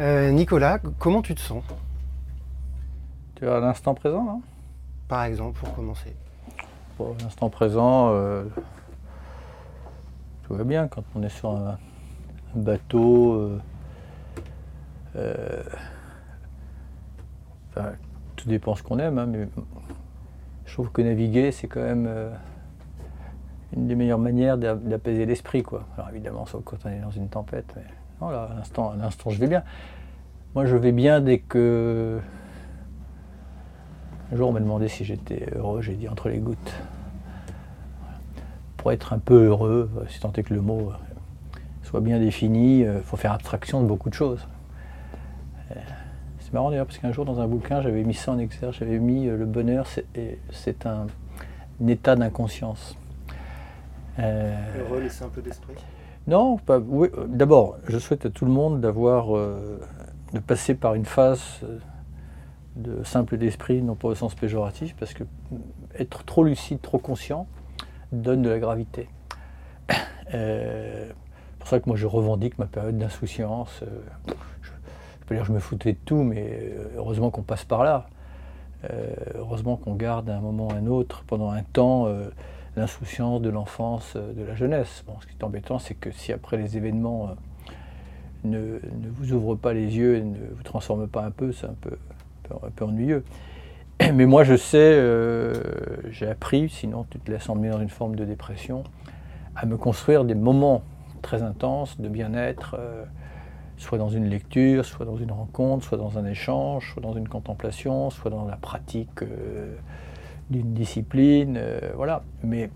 Euh, Nicolas, comment tu te sens? Tu es à l'instant présent, là Par exemple, pour commencer. Pour l'instant présent, euh, tout va bien quand on est sur un, un bateau. euh, enfin, tout dépend ce qu'on aime, hein, mais je trouve que naviguer, c'est quand même euh, une des meilleures manières d'a- d'apaiser l'esprit. quoi. Alors évidemment, sauf quand on est dans une tempête, mais non, là, à l'instant, à l'instant, je vais bien. Moi, je vais bien dès que. Un jour, on m'a demandé si j'étais heureux, j'ai dit entre les gouttes. Pour être un peu heureux, euh, si tant est que le mot euh, soit bien défini, il faut faire abstraction de beaucoup de choses. C'est marrant d'ailleurs, parce qu'un jour, dans un bouquin, j'avais mis ça en exergue, j'avais mis euh, le bonheur, c'est un, un état d'inconscience. Euh, Heureux, laisser un peu d'esprit? non, pas- oui, d'abord, je souhaite à tout le monde d'avoir, euh, de passer par une phase euh, de simple d'esprit, non pas au sens péjoratif, parce que mm, être trop lucide, trop conscient, donne de la gravité. Euh, c'est pour ça que moi je revendique ma période d'insouciance. Je peux dire que je me foutais de tout, mais euh, heureusement qu'on passe par là. Euh, heureusement qu'on garde à un moment ou à un autre, pendant un temps, euh, l'insouciance de l'enfance, de la jeunesse. Bon, ce qui est embêtant, c'est que si après les événements ne, ne vous ouvrent pas les yeux et ne vous transforment pas un peu, c'est un peu, un peu- ennuyeux. Mais moi, je sais, j'ai appris, sinon tu te laisses emmener dans une forme de dépression, à me construire des moments très intenses de bien-être, soit dans une lecture, soit dans une rencontre, soit dans un échange, soit dans une contemplation, soit dans la pratique euh, d'une discipline, euh, voilà. Mais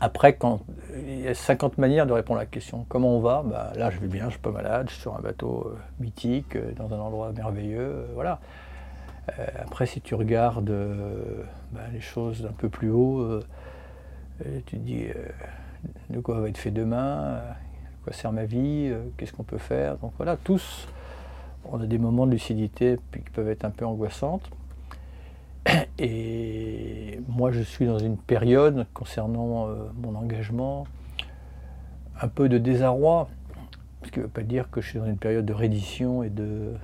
après, quand il y a 50 manières de répondre à la question comment on va, bah, là je vais bien, je suis pas malade, je suis sur un bateau euh, mythique, dans un endroit merveilleux, voilà. Après, si tu regardes bah, les choses d'un peu plus haut, tu te dis de quoi va être fait demain, quoi sert ma vie, euh, qu'est-ce qu'on peut faire. Donc voilà, tous, on a des moments de lucidité qui peuvent être un peu angoissantes. Et moi, je suis dans une période concernant euh, mon engagement, un peu de désarroi, ce qui ne veut pas dire que je suis dans une période de reddition et de,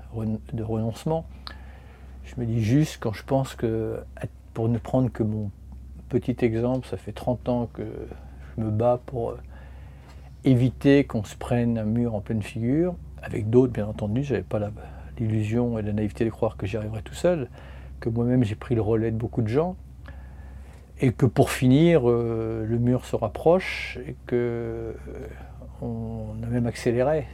de renoncement. Je me dis juste quand je pense que, pour ne prendre que mon petit exemple, ça fait 30 ans que je me bats pour euh, éviter qu'on se prenne un mur en pleine figure, avec d'autres bien entendu, je n'avais pas l'illusion et la naïveté de croire que j'y arriverais tout seul, que moi-même j'ai pris le relais de beaucoup de gens, et que pour finir, euh, le mur se rapproche, et que euh, on a même accéléré,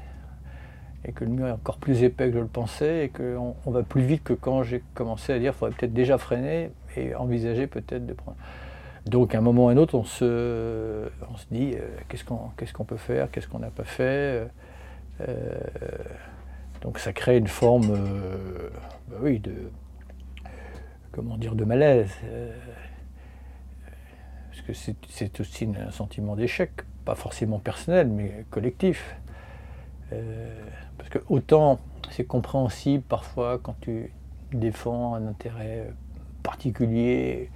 et que le mur est encore plus épais que je le pensais, et qu'on on va plus vite que quand j'ai commencé à dire qu'il faudrait peut-être déjà freiner et envisager peut-être de prendre. Donc à un moment ou à un autre, on se, dit euh, qu'est-ce qu'on peut faire, qu'est-ce qu'on n'a pas fait. euh, donc ça crée une forme, euh, bah de comment dire, de malaise. euh, parce que c'est- aussi un sentiment d'échec, pas forcément personnel, mais collectif. Euh, parce que autant c'est compréhensible parfois quand tu défends un intérêt particulier,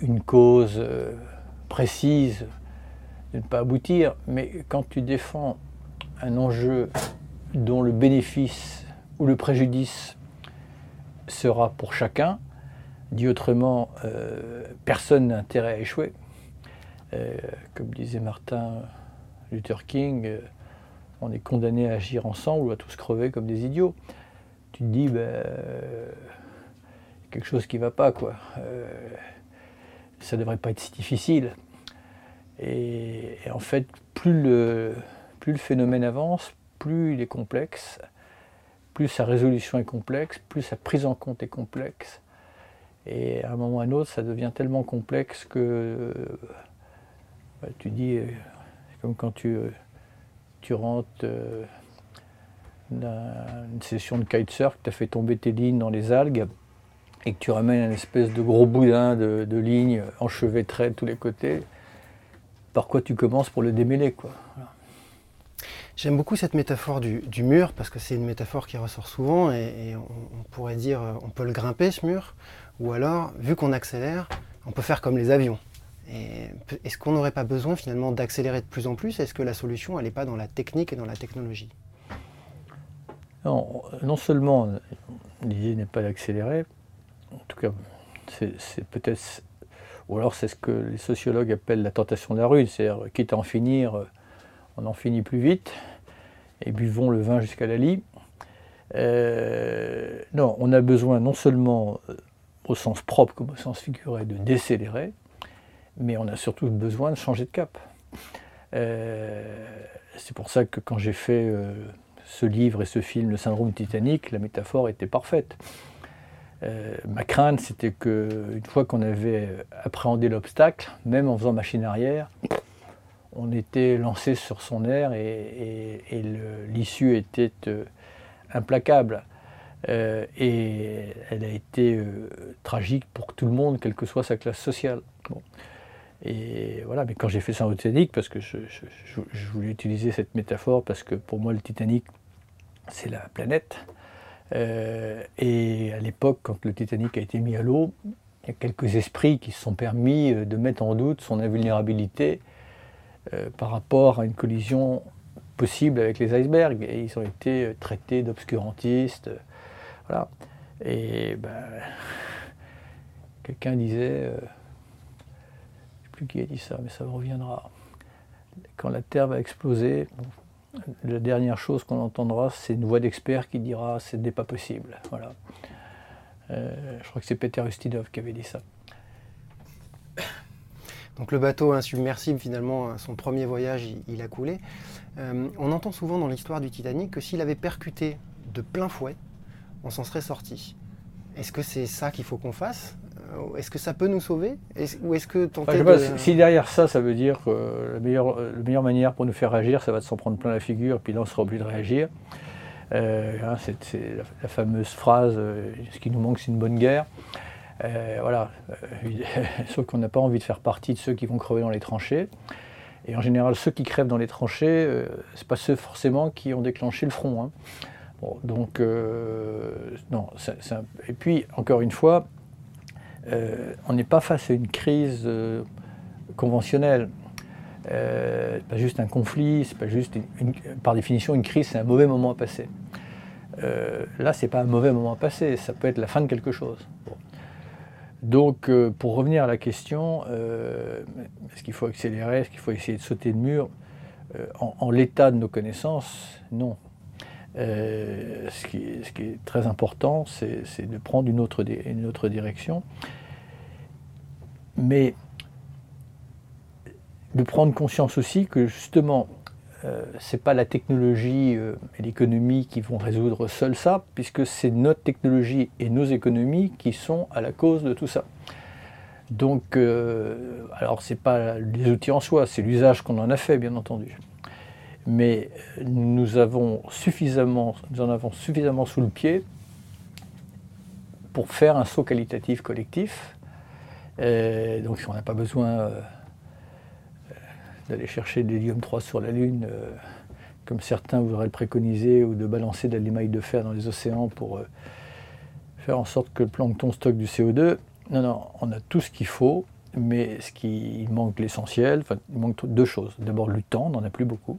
une cause euh, précise, de ne pas aboutir, mais quand tu défends un enjeu dont le bénéfice ou le préjudice sera pour chacun, dit autrement, euh, personne n'a intérêt à échouer. Euh, comme disait Martin Luther King, on est condamné à agir ensemble ou à tous crever comme des idiots. Tu te dis, ben, quelque chose qui ne va pas, quoi. Ça ne devrait pas être si difficile. Et, en fait, plus le, plus le phénomène avance, plus il est complexe, plus sa résolution est complexe, plus sa prise en compte est complexe. Et à un moment ou à un autre, ça devient tellement complexe que bah, tu dis, c'est comme quand tu, tu rentres euh, d'une session de kitesurf, tu as fait tomber tes lignes dans les algues et que tu ramènes un espèce de gros boudin de, de lignes enchevêtrées de tous les côtés. Par quoi tu commences pour le démêler quoi. Voilà. J'aime beaucoup cette métaphore du, mur parce que c'est une métaphore qui ressort souvent et, on, pourrait dire on peut le grimper ce mur ou alors vu qu'on accélère on peut faire comme les avions. Est-ce qu'on n'aurait pas besoin finalement d'accélérer de plus en plus? Est-ce que la solution elle n'est pas dans la technique et dans la technologie? Non, non seulement l'idée n'est pas d'accélérer, en tout cas c'est peut-être ou alors c'est ce que les sociologues appellent la tentation de la rue, c'est-à-dire quitte à en finir, on en finit plus vite, et buvons le vin jusqu'à la lie. Euh, non, on a besoin non seulement euh, au sens propre comme au sens figuré de décélérer, mais on a surtout besoin de changer de cap. Euh, c'est pour ça que quand j'ai fait ce livre et ce film, Le syndrome Titanic, la métaphore était parfaite. Euh, ma crainte, c'était qu'une fois qu'on avait appréhendé l'obstacle, même en faisant machine arrière, on était lancé sur son air et, l'issue était euh, implacable. Euh, et elle a été tragique pour tout le monde, quelle que soit sa classe sociale. Et voilà, mais quand j'ai fait ça au Titanic, parce que je, voulais utiliser cette métaphore, parce que pour moi le Titanic, c'est la planète. Euh, et à l'époque, quand le Titanic a été mis à l'eau, il y a quelques esprits qui se sont permis euh, de mettre en doute son invulnérabilité euh, par rapport à une collision possible avec les icebergs. Et ils ont été traités d'obscurantistes. voilà. Et ben, quelqu'un disait, je ne sais plus qui a dit ça, mais ça reviendra. Quand la Terre va exploser, la dernière chose qu'on entendra, c'est une voix d'expert qui dira ce n'est pas possible. Voilà. Euh, je crois que c'est Peter Ustinov qui avait dit ça. Donc le bateau insubmersible, finalement, son premier voyage, il, a coulé. Euh, on entend souvent dans l'histoire du Titanic que s'il avait percuté de plein fouet, on s'en serait sorti. Est-ce que c'est ça qu'il faut qu'on fasse? Est-ce que ça peut nous sauver Ou est-ce que Si derrière ça, ça veut dire que la meilleure, la meilleure manière pour nous faire réagir, ça va de s'en prendre plein la figure, puis là, on sera obligé de réagir. Euh, hein, c'est la, fameuse phrase euh, ce qui nous manque, c'est une bonne guerre. voilà, sauf qu'on n'a pas envie de faire partie de ceux qui vont crever dans les tranchées. Et en général, ceux qui crèvent dans les tranchées, ce c'est pas ceux forcément qui ont déclenché le front. Hein. donc, non. Et puis, encore une fois, euh, on n'est pas face à une crise euh, conventionnelle. Euh, pas juste un conflit, c'est pas juste par définition une crise, c'est un mauvais moment à passer. là, c'est pas un mauvais moment à passer, ça peut être la fin de quelque chose. Donc, pour revenir à la question, est-ce qu'il faut accélérer, est-ce qu'il faut essayer de sauter le mur En, l'état de nos connaissances, non. Ce, qui, est très important, c'est de prendre une autre direction mais de prendre conscience aussi que justement, euh, ce n'est pas la technologie euh, et l'économie qui vont résoudre seul ça, puisque c'est notre technologie et nos économies qui sont à la cause de tout ça. Donc, euh, alors ce n'est pas les outils en soi, c'est l'usage qu'on en a fait, bien entendu. Mais nous, avons suffisamment, nous en avons suffisamment sous le pied pour faire un saut qualitatif collectif euh, donc on n'a pas besoin euh, d'aller chercher de l'hélium 3 sur la Lune, euh, comme certains voudraient le préconiser, ou de balancer de l'émail de fer dans les océans pour faire en sorte que le plancton stocke du CO2. Non, non, on a tout ce qu'il faut, mais ce qui il manque l'essentiel, enfin, il manque deux choses. D'abord le temps, on n'en a plus beaucoup.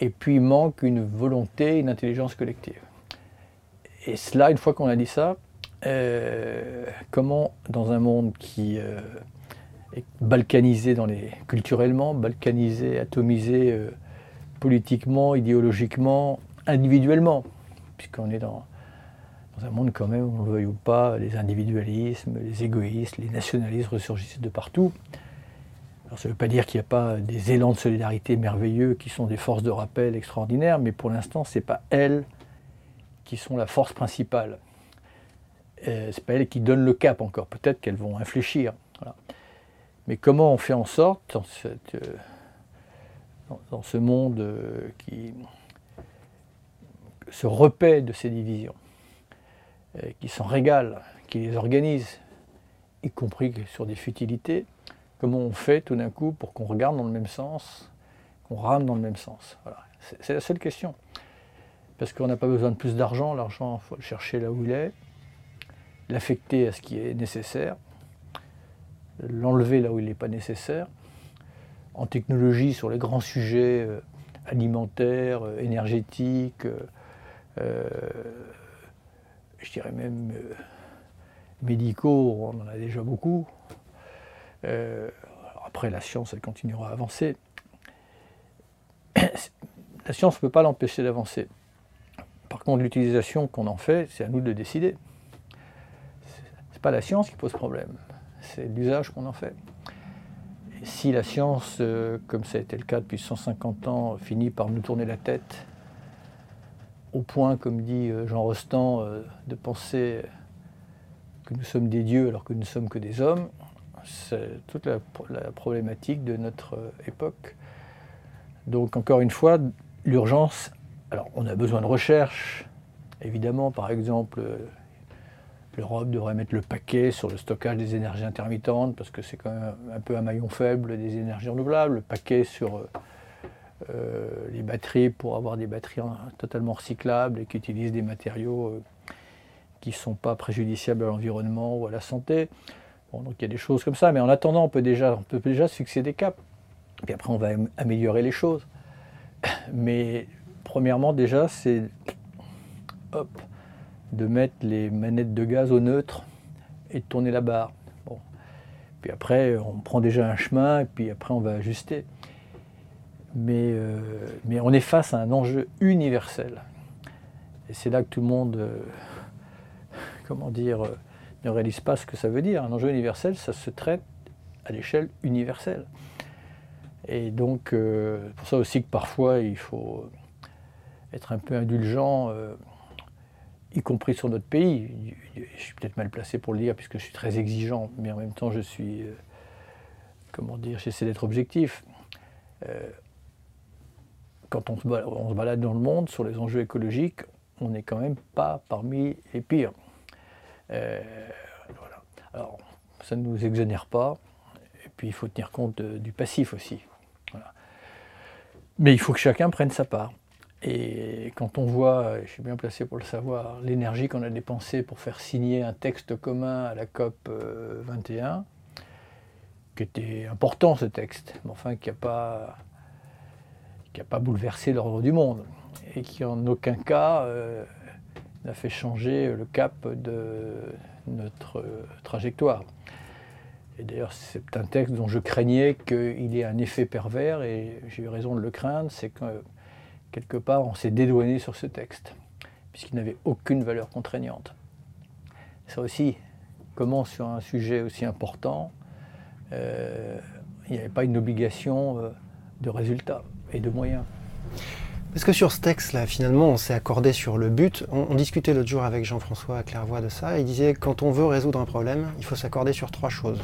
Et puis manque une volonté, une intelligence collective. Et cela, une fois qu'on a dit ça, euh, comment, dans un monde qui euh, est balkanisé culturellement, balkanisé, atomisé euh, politiquement, idéologiquement, individuellement, puisqu'on est dans, un monde quand même, on le veuille ou pas, les individualismes, les égoïsmes, les nationalismes ressurgissent de partout. Alors, ça ne veut pas dire qu'il n'y a pas des élans de solidarité merveilleux qui sont des forces de rappel extraordinaires, mais pour l'instant, ce n'est pas elles qui sont la force principale. Euh, c'est pas elles qui donnent le cap encore. Peut-être qu'elles vont infléchir. Mais comment on fait en sorte, dans, euh, ce monde euh, qui se repaît de ces divisions, qui s'en régale, qui les organise, y compris sur des futilités, comment on fait tout d'un coup pour qu'on regarde dans le même sens, on rame dans le même sens? C'est la seule question. Parce qu'on n'a pas besoin de plus d'argent, l'argent, il faut le chercher là où il est, l'affecter à ce qui est nécessaire, l'enlever là où il n'est pas nécessaire. En technologie, sur les grands sujets euh, alimentaires, euh, énergétiques, euh, je dirais même médicaux, on en a déjà beaucoup. Après, la science, elle continuera à avancer. La science ne peut pas l'empêcher d'avancer. Par contre, l'utilisation qu'on en fait, c'est à nous de décider. Ce n'est pas la science qui pose problème c'est l'usage qu'on en fait. Si la science, euh, comme ça a été le cas depuis 150 ans, finit par nous tourner la tête, au point, comme dit euh, Jean Rostand, euh, de penser que nous sommes des dieux alors que nous ne sommes que des hommes, c'est toute la, problématique de notre époque. Donc encore une fois, l'urgence, alors on a besoin de recherche, évidemment, par exemple, L'Europe devrait mettre le paquet sur le stockage des énergies intermittentes, parce que c'est quand même un peu un maillon faible des énergies renouvelables, le paquet sur euh, euh, les batteries pour avoir des batteries totalement recyclables et qui utilisent des matériaux euh, qui ne sont pas préjudiciables à l'environnement ou à la santé. Donc il y a des choses comme ça, mais en attendant, on peut déjà, on peut déjà des caps. Puis après, on va améliorer les choses. Mais premièrement, déjà, c'est hop, de mettre les manettes de gaz au neutre et de tourner la barre. Bon. Puis après, on prend déjà un chemin et puis après, on va ajuster. Mais, euh, mais on est face à un enjeu universel. Et c'est là que tout le monde, euh, comment dire, euh, ne réalise pas ce que ça veut dire. Un enjeu universel, ça se traite à l'échelle universelle. Et donc, c'est pour ça aussi que parfois, il faut être un peu indulgent y compris sur notre pays. Je suis peut-être mal placé pour le dire puisque je suis très exigeant, mais en même temps je suis, euh, comment dire, j'essaie d'être objectif. Euh, quand on se, balade, dans le monde sur les enjeux écologiques, on n'est quand même pas parmi les pires. Euh, Alors, ça ne nous exonère pas, et puis il faut tenir compte du passif aussi. Mais il faut que chacun prenne sa part. Et quand on voit, je suis bien placé pour le savoir, l'énergie qu'on a dépensée pour faire signer un texte commun à la COP 21, euh, qui était important ce texte, mais enfin qui n'a pas, pas bouleversé l'ordre du monde, et qui en aucun cas euh, n'a fait changer le cap de notre trajectoire. Et d'ailleurs, c'est un texte dont je craignais qu'il ait un effet pervers, et j'ai eu raison de le craindre, c'est que quelque part, on s'est dédouané sur ce texte, puisqu'il n'avait aucune valeur contraignante. Ça aussi, comment sur un sujet aussi important, euh, il n'y avait pas une obligation euh, de résultat et de moyens. Parce que sur ce texte-là, finalement, on s'est accordé sur le but. On, discutait l'autre jour avec Jean-François Clairvoy de ça. Il disait quand on veut résoudre un problème, il faut s'accorder sur trois choses.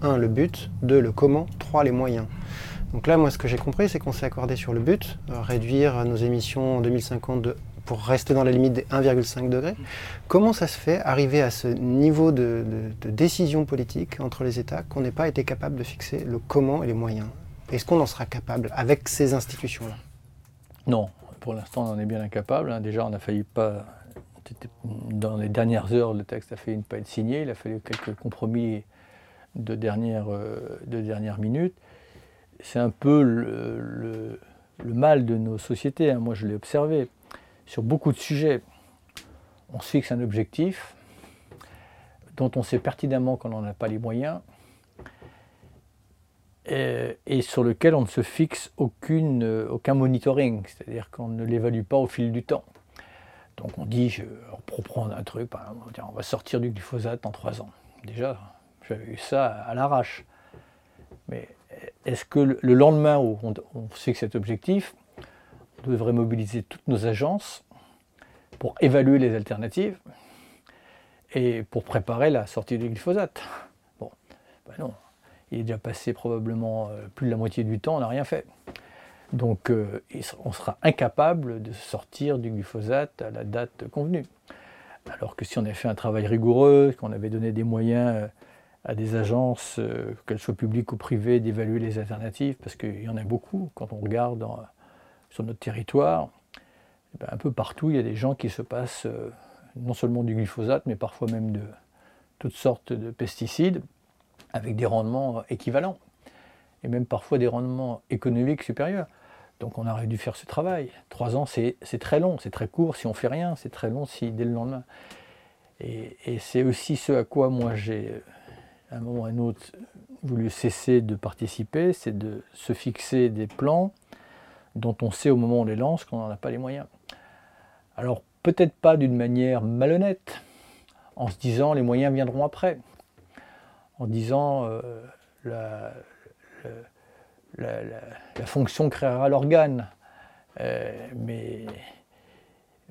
Un, le but. Deux, le comment. Trois, les moyens. Donc là, moi, ce que j'ai compris, c'est qu'on s'est accordé sur le but, euh, réduire nos émissions en 2050 pour rester dans la limite des 1,5 degrés. Comment ça se fait, arriver à ce niveau de, décision politique entre les États, qu'on n'ait pas été capable de fixer le comment et les moyens? Est-ce qu'on en sera capable avec ces institutions-là? Non, pour l'instant, on en est bien incapable. Hein. Déjà, on a failli pas. Dans les dernières heures, le texte a failli ne pas être signé. Il a fallu quelques compromis de dernière, euh, minute c'est un peu le, mal de nos sociétés. Hein. Moi, je l'ai observé. Sur beaucoup de sujets, on se fixe un objectif dont on sait pertinemment qu'on n'en a pas les moyens et, sur lequel on ne se fixe aucune, aucun monitoring, c'est-à-dire qu'on ne l'évalue pas au fil du temps. Donc on dit, pour prendre un truc, on va sortir du glyphosate en trois ans. Déjà, j'avais eu ça à l'arrache. Mais est-ce que le lendemain où on, sait que cet objectif, on devrait mobiliser toutes nos agences pour évaluer les alternatives et pour préparer la sortie du glyphosate? Bon, ben non, il est déjà passé probablement euh, plus de la moitié du temps, on n'a rien fait. Donc euh, on sera incapable de sortir du glyphosate à la date convenue. Alors que si on avait fait un travail rigoureux, qu'on avait donné des moyens euh, à des agences, qu'elles soient publiques ou privées, d'évaluer les alternatives, parce qu'il y en a beaucoup quand on regarde sur notre territoire. Eh ben, un peu partout, il y a des gens qui se passent non seulement du glyphosate, mais parfois même de toutes sortes de pesticides, avec des rendements équivalents, et même parfois des rendements économiques supérieurs. Donc on aurait dû faire ce travail. Trois ans, c'est très long, c'est très court si on fait rien, c'est très long si dès le lendemain. Et, c'est aussi ce à quoi moi j'ai, à un moment ou à un autre, voulu cesser de participer, c'est de se fixer des plans dont on sait au moment où on les lance qu'on n'en a pas les moyens. Alors peut-être pas d'une manière malhonnête, en se disant les moyens viendront après, en disant euh, la, fonction créera l'organe. Euh, mais,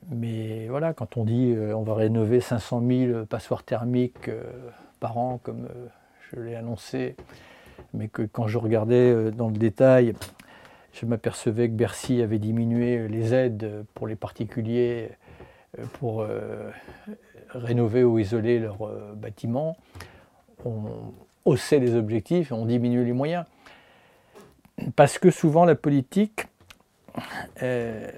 mais voilà, quand on dit euh, on va rénover 500 000 passoires thermiques par an, comme je l'ai annoncé, mais que quand je regardais dans le détail, je m'apercevais que Bercy avait diminué les aides pour les particuliers pour rénover ou isoler leurs bâtiments. On haussait les objectifs on diminuait les moyens. Parce que souvent la politique, euh,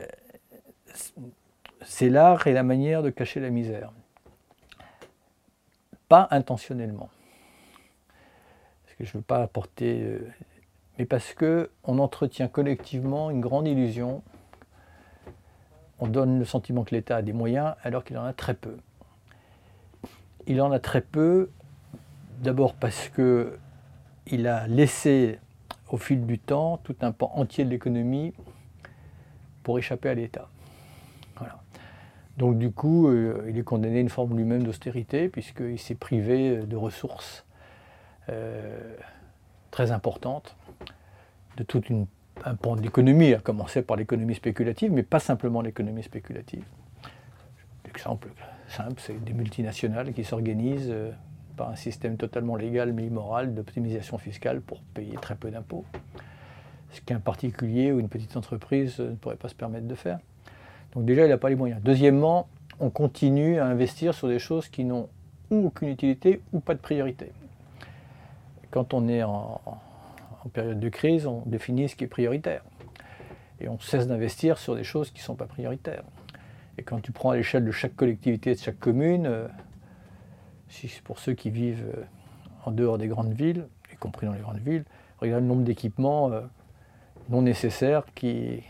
c'est l'art et la manière de cacher la misère. Pas intentionnellement. Parce que je ne veux pas apporter. Euh, mais parce qu'on entretient collectivement une grande illusion. On donne le sentiment que l'État a des moyens alors qu'il en a très peu. Il en a très peu, d'abord parce qu'il a laissé au fil du temps tout un pan entier de l'économie pour échapper à l'État. Donc du coup, euh, il est condamné à une forme lui-même d'austérité puisqu'il s'est privé de ressources euh, très importantes, de tout un pan de l'économie, à commencer par l'économie spéculative, mais pas simplement l'économie spéculative. L'exemple simple, c'est des multinationales qui s'organisent euh, par un système totalement légal mais immoral d'optimisation fiscale pour payer très peu d'impôts. Ce qu'un particulier ou une petite entreprise ne pourrait pas se permettre de faire. Donc déjà, il n'a pas les moyens. Deuxièmement, on continue à investir sur des choses qui n'ont ou aucune utilité ou pas de priorité. Quand on est en, période de crise, on définit ce qui est prioritaire. Et on cesse d'investir sur des choses qui ne sont pas prioritaires. Et quand tu prends à l'échelle de chaque collectivité, de chaque commune, euh, pour ceux qui vivent euh, en dehors des grandes villes, y compris dans les grandes villes, regardez le nombre d'équipements euh, non nécessaires qui,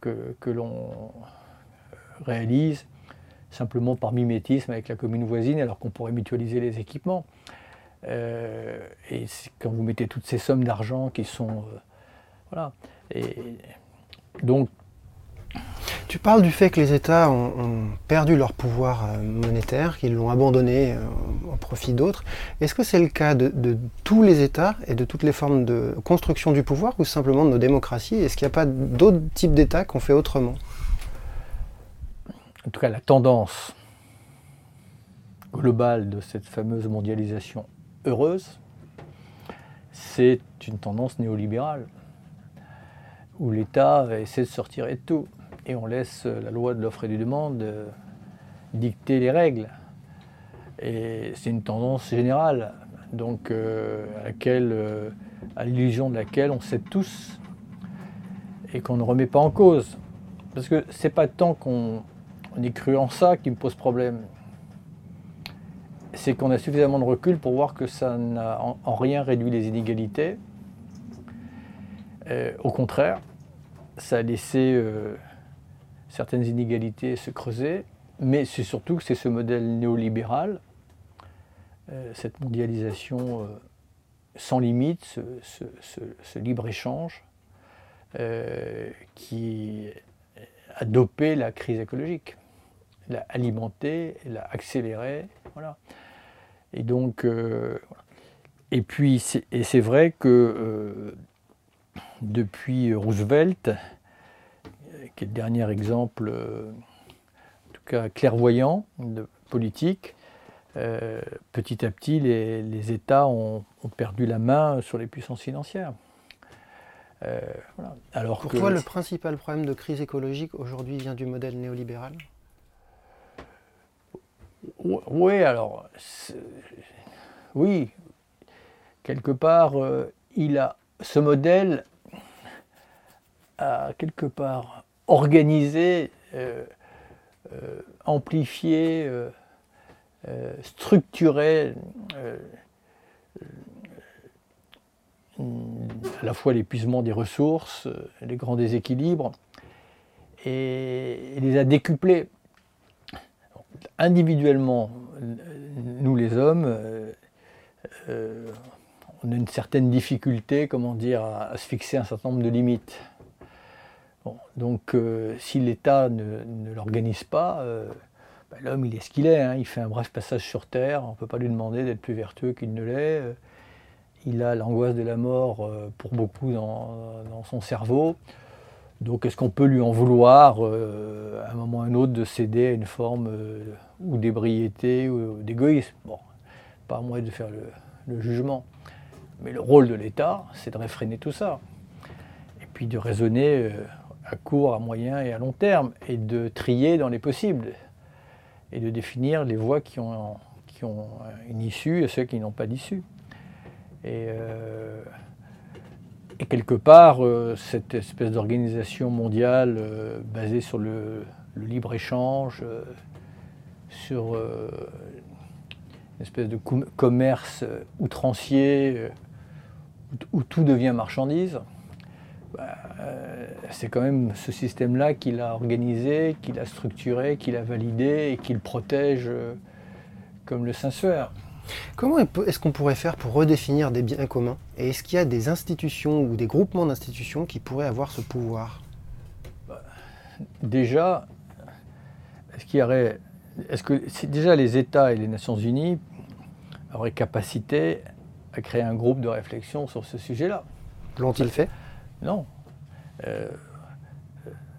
que, l'on réalise simplement par mimétisme avec la commune voisine, alors qu'on pourrait mutualiser les équipements. Euh, et quand vous mettez toutes ces sommes d'argent qui sont... voilà. Et donc tu parles du fait que les États ont, perdu leur pouvoir euh, monétaire, qu'ils l'ont abandonné euh, au profit d'autres. Est-ce que c'est le cas de, tous les États et de toutes les formes de construction du pouvoir ou simplement de nos démocraties? Est-ce qu'il n'y a pas d'autres types d'États qu'on fait autrement? En tout cas, la tendance globale de cette fameuse mondialisation heureuse, c'est une tendance néolibérale, où l'État essaie de sortir de tout et on laisse la loi de l'offre et du demande euh, dicter les règles. Et c'est une tendance générale, donc euh, à euh, à l'illusion de laquelle on sait tous et qu'on ne remet pas en cause. Parce que c'est pas tant qu'on on est cru en ça qui me pose problème. C'est qu'on a suffisamment de recul pour voir que ça n'a en, rien réduit les inégalités. au contraire, ça a laissé certaines inégalités se creuser, mais c'est surtout que c'est ce modèle néolibéral, euh, cette mondialisation euh, sans limite, ce, libre-échange, euh, qui a dopé la crise écologique, l'a alimenté, l'a accéléré. Voilà. Et donc, et puis, c'est vrai que depuis Roosevelt, qui est le dernier exemple, euh, en tout cas clairvoyant, de politique, euh, petit à petit, les, États ont, perdu la main sur les puissances financières. Euh, Alors Pour toi, le principal problème de crise écologique aujourd'hui vient du modèle oui, quelque part, il a ce modèle a quelque part organisé, amplifié, structuré à la fois l'épuisement des ressources, euh, les grands déséquilibres, et les a décuplés. Individuellement, nous les hommes, euh, euh, on a une certaine difficulté, comment dire, à, se fixer un certain nombre de limites. Donc, si l'État ne, l'organise pas, ben, l'homme il est ce qu'il est. Hein. il fait un bref passage sur Terre. On ne peut pas lui demander d'être plus vertueux qu'il ne l'est il a l'angoisse de la mort euh, pour beaucoup dans, son cerveau. Donc est-ce qu'on peut lui en vouloir euh, à un moment ou à un autre de céder à une forme euh, ou d'ébriété ou d'égoïsme? Bon, pas à moi de faire le, jugement. Mais le rôle de l'État, c'est de réfréner tout ça. Et puis de raisonner à court, à moyen et à long terme, et de trier dans les possibles, et de définir les voies qui ont, ont une issue et ceux qui n'ont pas d'issue. Euh, et, quelque part, euh, cette espèce d'organisation mondiale euh, basée sur le, libre-échange, sur une espèce de commerce outrancier où, tout devient marchandise, bah, c'est quand même ce système-là qu'il a organisé, qu'il a structuré, qu'il a validé et qu'il protège comme le Saint-Suaire. Comment est-ce qu'on pourrait faire pour redéfinir des biens communs Et est-ce qu'il y a des institutions ou des groupements d'institutions qui pourraient avoir ce pouvoir? Bah, Déjà, est-ce qu'il y aurait. Est-ce que déjà les États et les Nations Unies auraient capacité à créer un groupe de réflexion sur ce sujet-là? L'ont-ils fait? Non. Euh,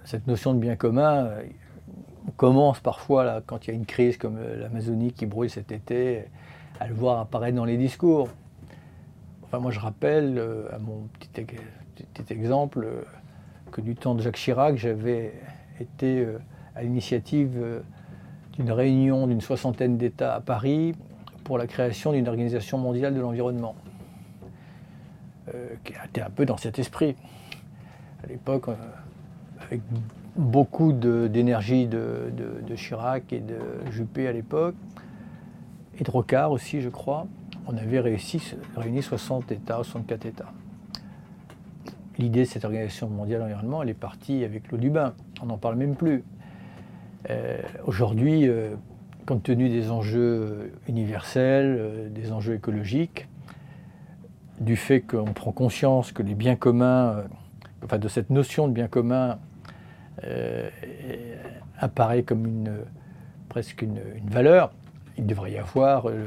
cette notion de bien commun, on commence parfois, quand il y a une crise comme euh, l'Amazonie qui brûle cet été, à le voir apparaître dans les discours. Enfin, moi, je rappelle, euh, à mon petit, exemple, euh, que du temps de Jacques Chirac, j'avais été euh, à l'initiative d'une réunion d'une soixantaine d'États à Paris pour la création d'une organisation mondiale de l'environnement, qui était un peu dans cet esprit. À l'époque, avec beaucoup d'énergie de, Chirac et de Juppé à l'époque, et de Rocard aussi, je crois, on avait réussi, réuni 60 États, 64 États. L'idée de cette organisation mondiale de elle est partie avec l'eau du bain. On n'en parle même plus. Euh, aujourd'hui, euh, compte tenu des enjeux universels, euh, des enjeux écologiques, du fait qu'on prend conscience que les biens communs, enfin de cette notion de bien commun, apparaît comme une, presque une valeur, il devrait y avoir, euh,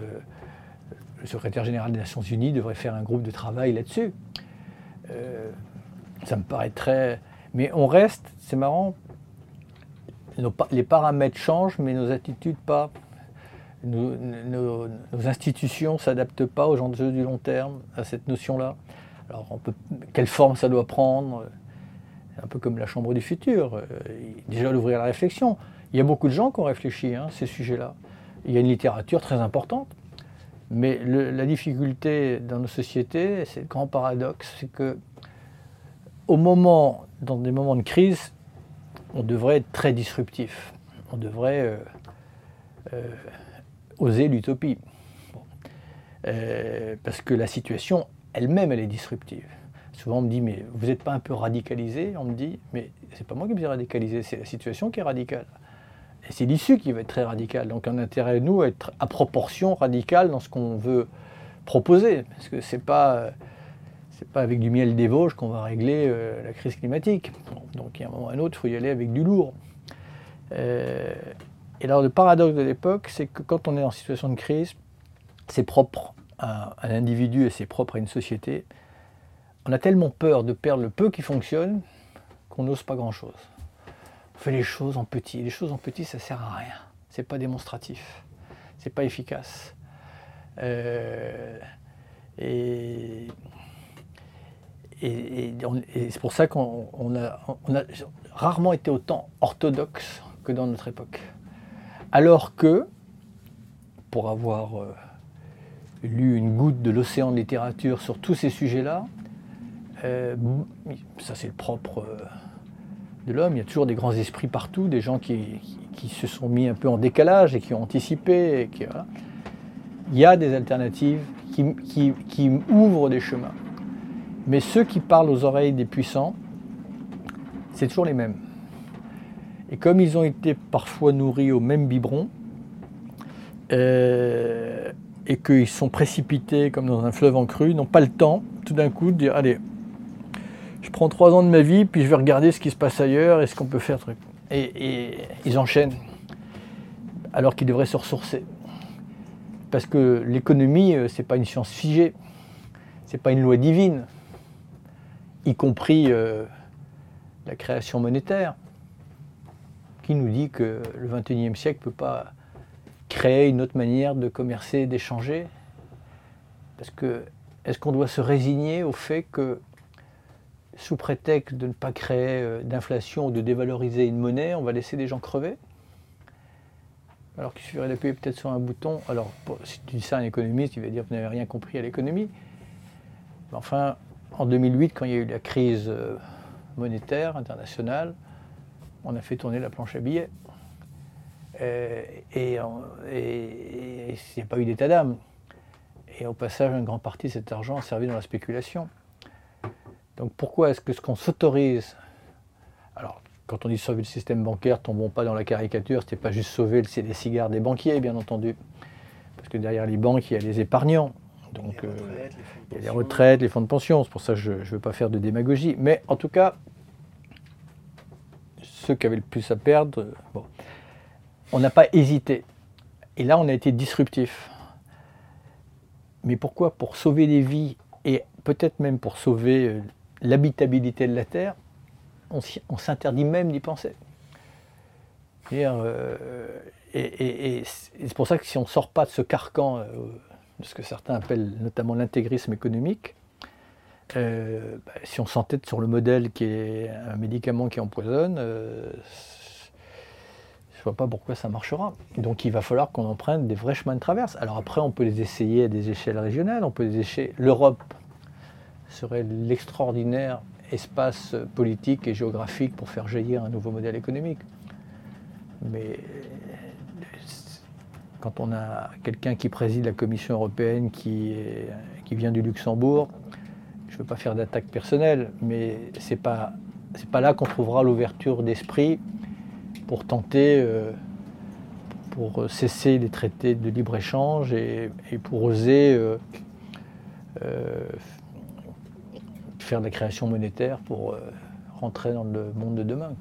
le secrétaire général des Nations Unies devrait faire un groupe de travail là-dessus. Euh, ça me paraît très... Mais on reste, c'est marrant, les paramètres changent, mais nos attitudes pas. Nos, institutions ne s'adaptent pas aux enjeux du long terme, à cette notion-là. Alors, on peut, quelle forme ça doit prendre Un peu comme la Chambre du futur. Euh, déjà, l'ouvrir à la réflexion. Il y a beaucoup de gens qui ont réfléchi à hein, ces sujets-là il y a une littérature très importante, mais la difficulté dans nos sociétés, c'est le grand paradoxe, c'est que au moment, dans des moments de crise, on devrait être très disruptif. On devrait euh, euh, oser l'utopie. Euh, parce que la situation elle-même, elle est disruptive. Souvent, on me dit, mais vous n'êtes pas un peu radicalisé? On me dit, mais c'est pas moi qui me suis radicalisé, c'est la situation qui est radicale. Et c'est l'issue qui va être très radicale. Donc un intérêt, nous, à être à proportion radicale dans ce qu'on veut proposer. Parce que ce n'est pas, pas avec du miel des Vosges qu'on va régler euh, la crise climatique. donc il y a un moment ou un autre, il faut y aller avec du lourd. Euh, et alors le paradoxe de l'époque, c'est que quand on est en situation de crise, c'est propre à un individu et c'est propre à une société. On a tellement peur de perdre le peu qui fonctionne qu'on n'ose pas grand-chose. On fait les choses en petit. Les choses en petit, ça sert à rien. C'est pas démonstratif. C'est pas efficace. Euh, et, c'est pour ça qu'on a, rarement été autant orthodoxe que dans notre époque. Alors que, pour avoir euh, lu une goutte de l'océan de littérature sur tous ces sujets-là. Euh, ça, c'est le propre euh, de l'homme. Il y a toujours des grands esprits partout, des gens qui, se sont mis un peu en décalage et qui ont anticipé. Il y a des alternatives qui, qui ouvrent des chemins. Mais ceux qui parlent aux oreilles des puissants, c'est toujours les mêmes. Et comme ils ont été parfois nourris au même biberon, euh, et qu'ils sont précipités comme dans un fleuve en crue, n'ont pas le temps tout d'un coup de dire allez, je prends trois ans de ma vie, puis je vais regarder ce qui se passe ailleurs et ce qu'on peut faire. Truc. Et, ils enchaînent, alors qu'ils devraient se ressourcer. Parce que l'économie, euh, ce n'est pas une science figée, ce n'est pas une loi divine, y compris euh, la création monétaire. Qui nous dit que le XXIe siècle ne peut pas créer une autre manière de commercer, d'échanger? Parce que est-ce qu'on doit se résigner au fait que, sous prétexte de ne pas créer euh, d'inflation ou de dévaloriser une monnaie, on va laisser des gens crever? Alors qu'il suffirait d'appuyer peut-être sur un bouton. Alors, si tu dis ça à un économiste, il va dire que vous n'avez rien compris à l'économie. Enfin, en 2008, quand il y a eu la crise euh, monétaire internationale, on a fait tourner la planche à billets. Euh, et il n'y a pas eu d'état d'âme. Et au passage, une grande partie de cet argent a servi dans la spéculation. Donc pourquoi est-ce que ce qu'on s'autorise Alors, quand on dit sauver le système bancaire, tombons pas dans la caricature, ce n'est pas juste sauver les cigares des banquiers, bien entendu. Parce que derrière les banques, il y a les épargnants. Donc, euh, il y a les retraites, les fonds de pension. C'est pour ça que je ne veux pas faire de démagogie. Mais en tout cas, ceux qui avaient le plus à perdre, on n'a pas hésité. Et là, on a été disruptif. Mais pourquoi? Pour sauver des vies et peut-être même pour sauver euh, l'habitabilité de la Terre, on, s'interdit même d'y penser. Euh, et, c'est pour ça que si on ne sort pas de ce carcan, euh, de ce que certains appellent notamment l'intégrisme économique, bah, si on s'entête sur le modèle qui est un médicament qui empoisonne, vois pas pourquoi ça marchera. Donc il va falloir qu'on emprunte des vrais chemins de traverse. Alors après, on peut les essayer à des échelles régionales, on peut les essayer. L'Europe serait l'extraordinaire espace politique et géographique pour faire jaillir un nouveau modèle économique. Mais quand on a quelqu'un qui préside la Commission européenne qui, qui vient du Luxembourg, je ne veux pas faire d'attaque personnelle, mais ce n'est pas, pas là qu'on trouvera l'ouverture d'esprit pour tenter, euh, pour cesser les traités de libre-échange et, pour oser euh, euh, faire de la création monétaire pour rentrer dans le monde de demain.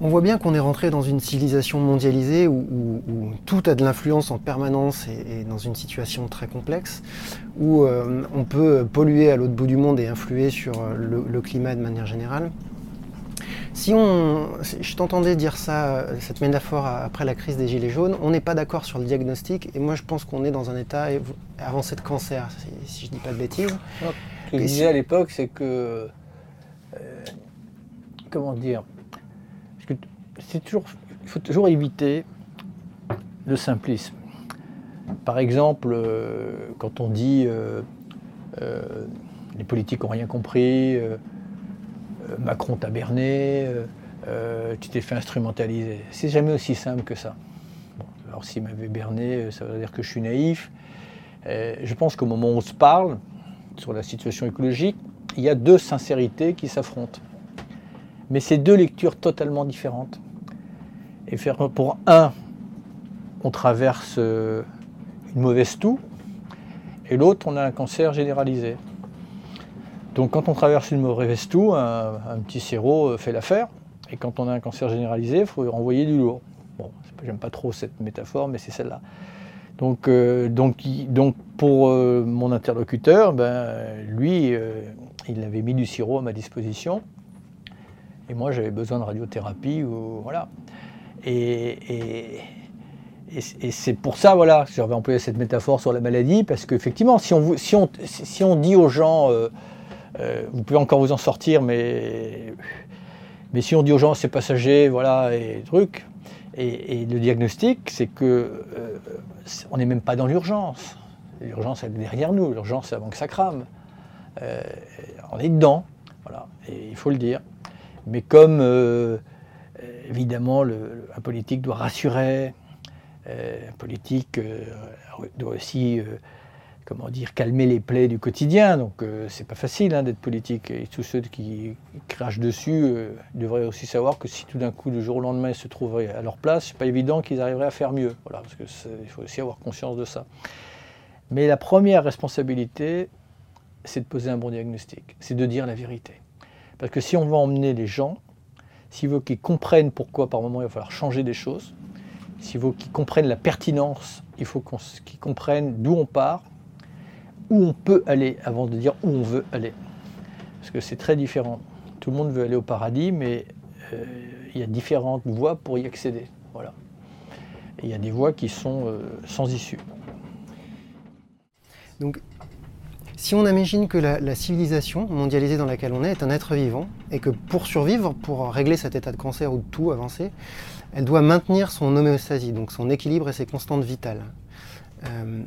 On voit bien qu'on est rentré dans une civilisation mondialisée où, tout a de l'influence en permanence et, dans une situation très complexe, où on peut polluer à l'autre bout du monde et influer sur le climat de manière générale. Si on, je t'entendais dire ça, cette métaphore après la crise des Gilets jaunes, on n'est pas d'accord sur le diagnostic, et moi je pense qu'on est dans un état avancé de cancer, si, je ne dis pas de bêtises. ce que je disais à l'époque, c'est que. Euh, comment dire Il faut toujours éviter le simplisme. Par exemple, euh, quand on dit euh, les politiques n'ont rien compris, euh, Macron t'a berné, euh, euh, tu t'es fait instrumentaliser. C'est jamais aussi simple que ça. alors s'il m'avait berné, ça veut dire que je suis naïf. je pense qu'au moment où on se parle sur la situation écologique, il y a deux sincérités qui s'affrontent. Mais c'est deux lectures totalement différentes. Et faire pour un, on traverse une mauvaise toux, et l'autre, on a un cancer généralisé. Donc quand on traverse une mauvaise toux, un, petit sirop euh, fait l'affaire. Et quand on a un cancer généralisé, il faut renvoyer du lourd. Bon, j'aime pas trop cette métaphore, mais c'est celle-là. Donc, euh, donc, donc pour euh, mon interlocuteur, ben, lui, il avait mis du sirop à ma disposition. Et moi, j'avais besoin de radiothérapie. Ou, voilà. Et, c'est pour ça, voilà, j'avais employé cette métaphore sur la maladie, parce qu'effectivement, si on, si, on, dit aux gens euh, vous pouvez encore vous en sortir, mais, si on dit aux gens c'est passager, voilà, et truc, Et, le diagnostic, c'est que euh, on n'est même pas dans l'urgence. L'urgence, elle est derrière nous. L'urgence, c'est avant que ça crame. Euh, on est dedans, voilà, et il faut le dire. Mais comme, euh, évidemment, un politique doit rassurer, un politique doit aussi comment dire, calmer les plaies du quotidien. Donc euh, c'est pas facile hein, d'être politique. Et tous ceux qui crachent dessus euh, devraient aussi savoir que si tout d'un coup, du jour au lendemain, ils se trouveraient à leur place, c'est pas évident qu'ils arriveraient à faire mieux. Voilà, parce qu'il faut aussi avoir conscience de ça. Mais la première responsabilité, c'est de poser un bon diagnostic, c'est de dire la vérité. Parce que si on veut emmener les gens, s'il veut qu'ils comprennent pourquoi par moment il va falloir changer des choses, s'il veut qu'ils comprennent la pertinence, il faut qu'ils comprennent d'où on part, où on peut aller avant de dire où on veut aller. Parce que c'est très différent. Tout le monde veut aller au paradis, mais euh, il y a différentes voies pour y accéder. Voilà. Il y a des voies qui sont euh, sans issue. Donc, si on imagine que la, civilisation mondialisée dans laquelle on est est un être vivant, et que pour survivre, pour régler cet état de cancer ou de tout avancer, elle doit maintenir son homéostasie, donc son équilibre et ses constantes vitales. Euh,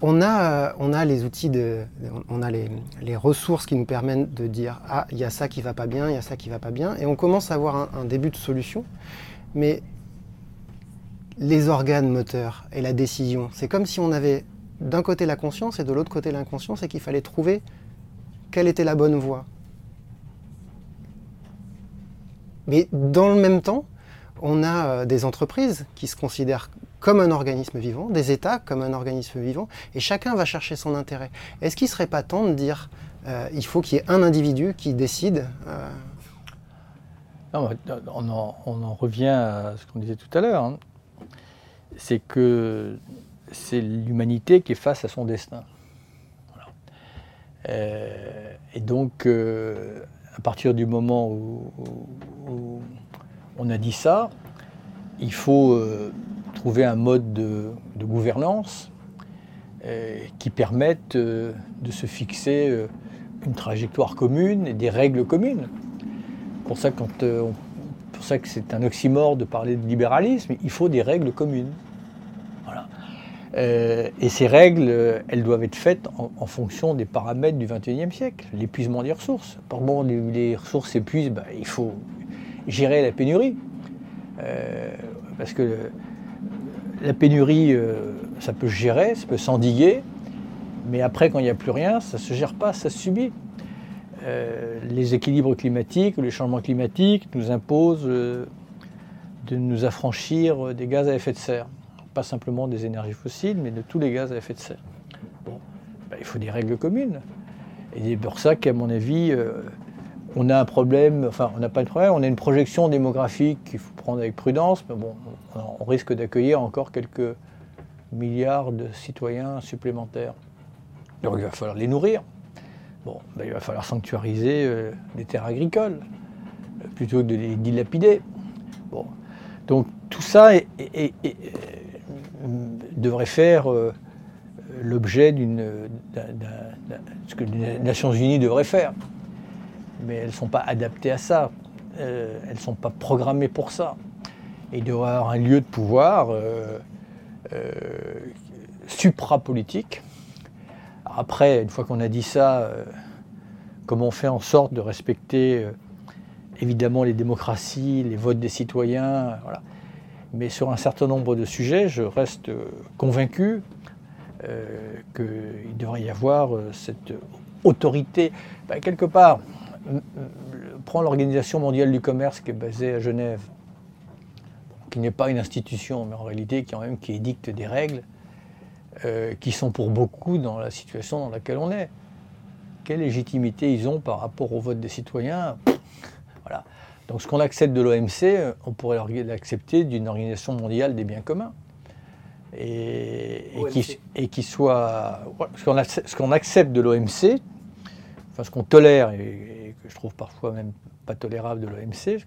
on a, on a les outils, de, on a les, ressources qui nous permettent de dire ah il y a ça qui va pas bien, il y a ça qui va pas bien, et on commence à avoir un, début de solution. Mais les organes moteurs et la décision, c'est comme si on avait d'un côté la conscience et de l'autre côté l'inconscience, et qu'il fallait trouver quelle était la bonne voie. Mais dans le même temps, on a euh, des entreprises qui se considèrent comme un organisme vivant, des États comme un organisme vivant, et chacun va chercher son intérêt. Est-ce qu'il ne serait pas temps de dire euh, il faut qu'il y ait un individu qui décide euh non, on, en, revient à ce qu'on disait tout à l'heure. Hein. C'est que c'est l'humanité qui est face à son destin. Euh, et donc, à partir du moment où, on a dit ça, il faut trouver un mode de, gouvernance euh, qui permette euh, de se fixer euh, une trajectoire commune et des règles communes. Pour ça, quand, pour ça que c'est un oxymore de parler de libéralisme, il faut des règles communes. Et ces règles, elles doivent être faites en, fonction des paramètres du XXIe siècle, l'épuisement des ressources. Par moment, les, ressources s'épuisent, ben, il faut gérer la pénurie. parce que la pénurie, euh, ça peut se gérer, ça peut s'endiguer, mais après, quand il n'y a plus rien, ça ne se gère pas, ça se subit. Euh, les équilibres climatiques, les changements climatiques nous imposent euh, de nous affranchir des gaz à effet de serre. Pas simplement des énergies fossiles, mais de tous les gaz à effet de serre. Bon, ben, il faut des règles communes. Et c'est pour ça qu'à mon avis, on a un problème, enfin on n'a pas de problème, on a une projection démographique qu'il faut prendre avec prudence, mais bon, on risque d'accueillir encore quelques milliards de citoyens supplémentaires. Donc il va falloir les nourrir. Bon, ben, il va falloir sanctuariser euh, les terres agricoles euh, plutôt que de les dilapider. Bon. Donc tout ça devrait faire euh, l'objet d'une, ce que les Nations Unies devraient faire mais elles ne sont pas adaptées à ça. Euh, elles ne sont pas programmées pour ça. il doit y avoir un lieu de pouvoir euh, supra-politique. Après, une fois qu'on a dit ça, comment on fait en sorte de respecter évidemment les démocraties, les votes des citoyens, voilà. Mais sur un certain nombre de sujets, je reste convaincu qu'il devrait y avoir cette autorité. Ben, quelque part, prends l'Organisation mondiale du commerce qui est basée à Genève, qui n'est pas une institution, mais en réalité qui, même, qui édicte des règles euh, qui sont pour beaucoup dans la situation dans laquelle on est. Quelle légitimité ils ont par rapport au vote des citoyens? Donc ce qu'on accepte de l'OMC, on pourrait l'accepter d'une organisation mondiale des biens communs. Et, et, qui, soit. Ce qu'on accepte de l'OMC, enfin ce qu'on tolère, et, que je trouve parfois même pas tolérable de l'OMC.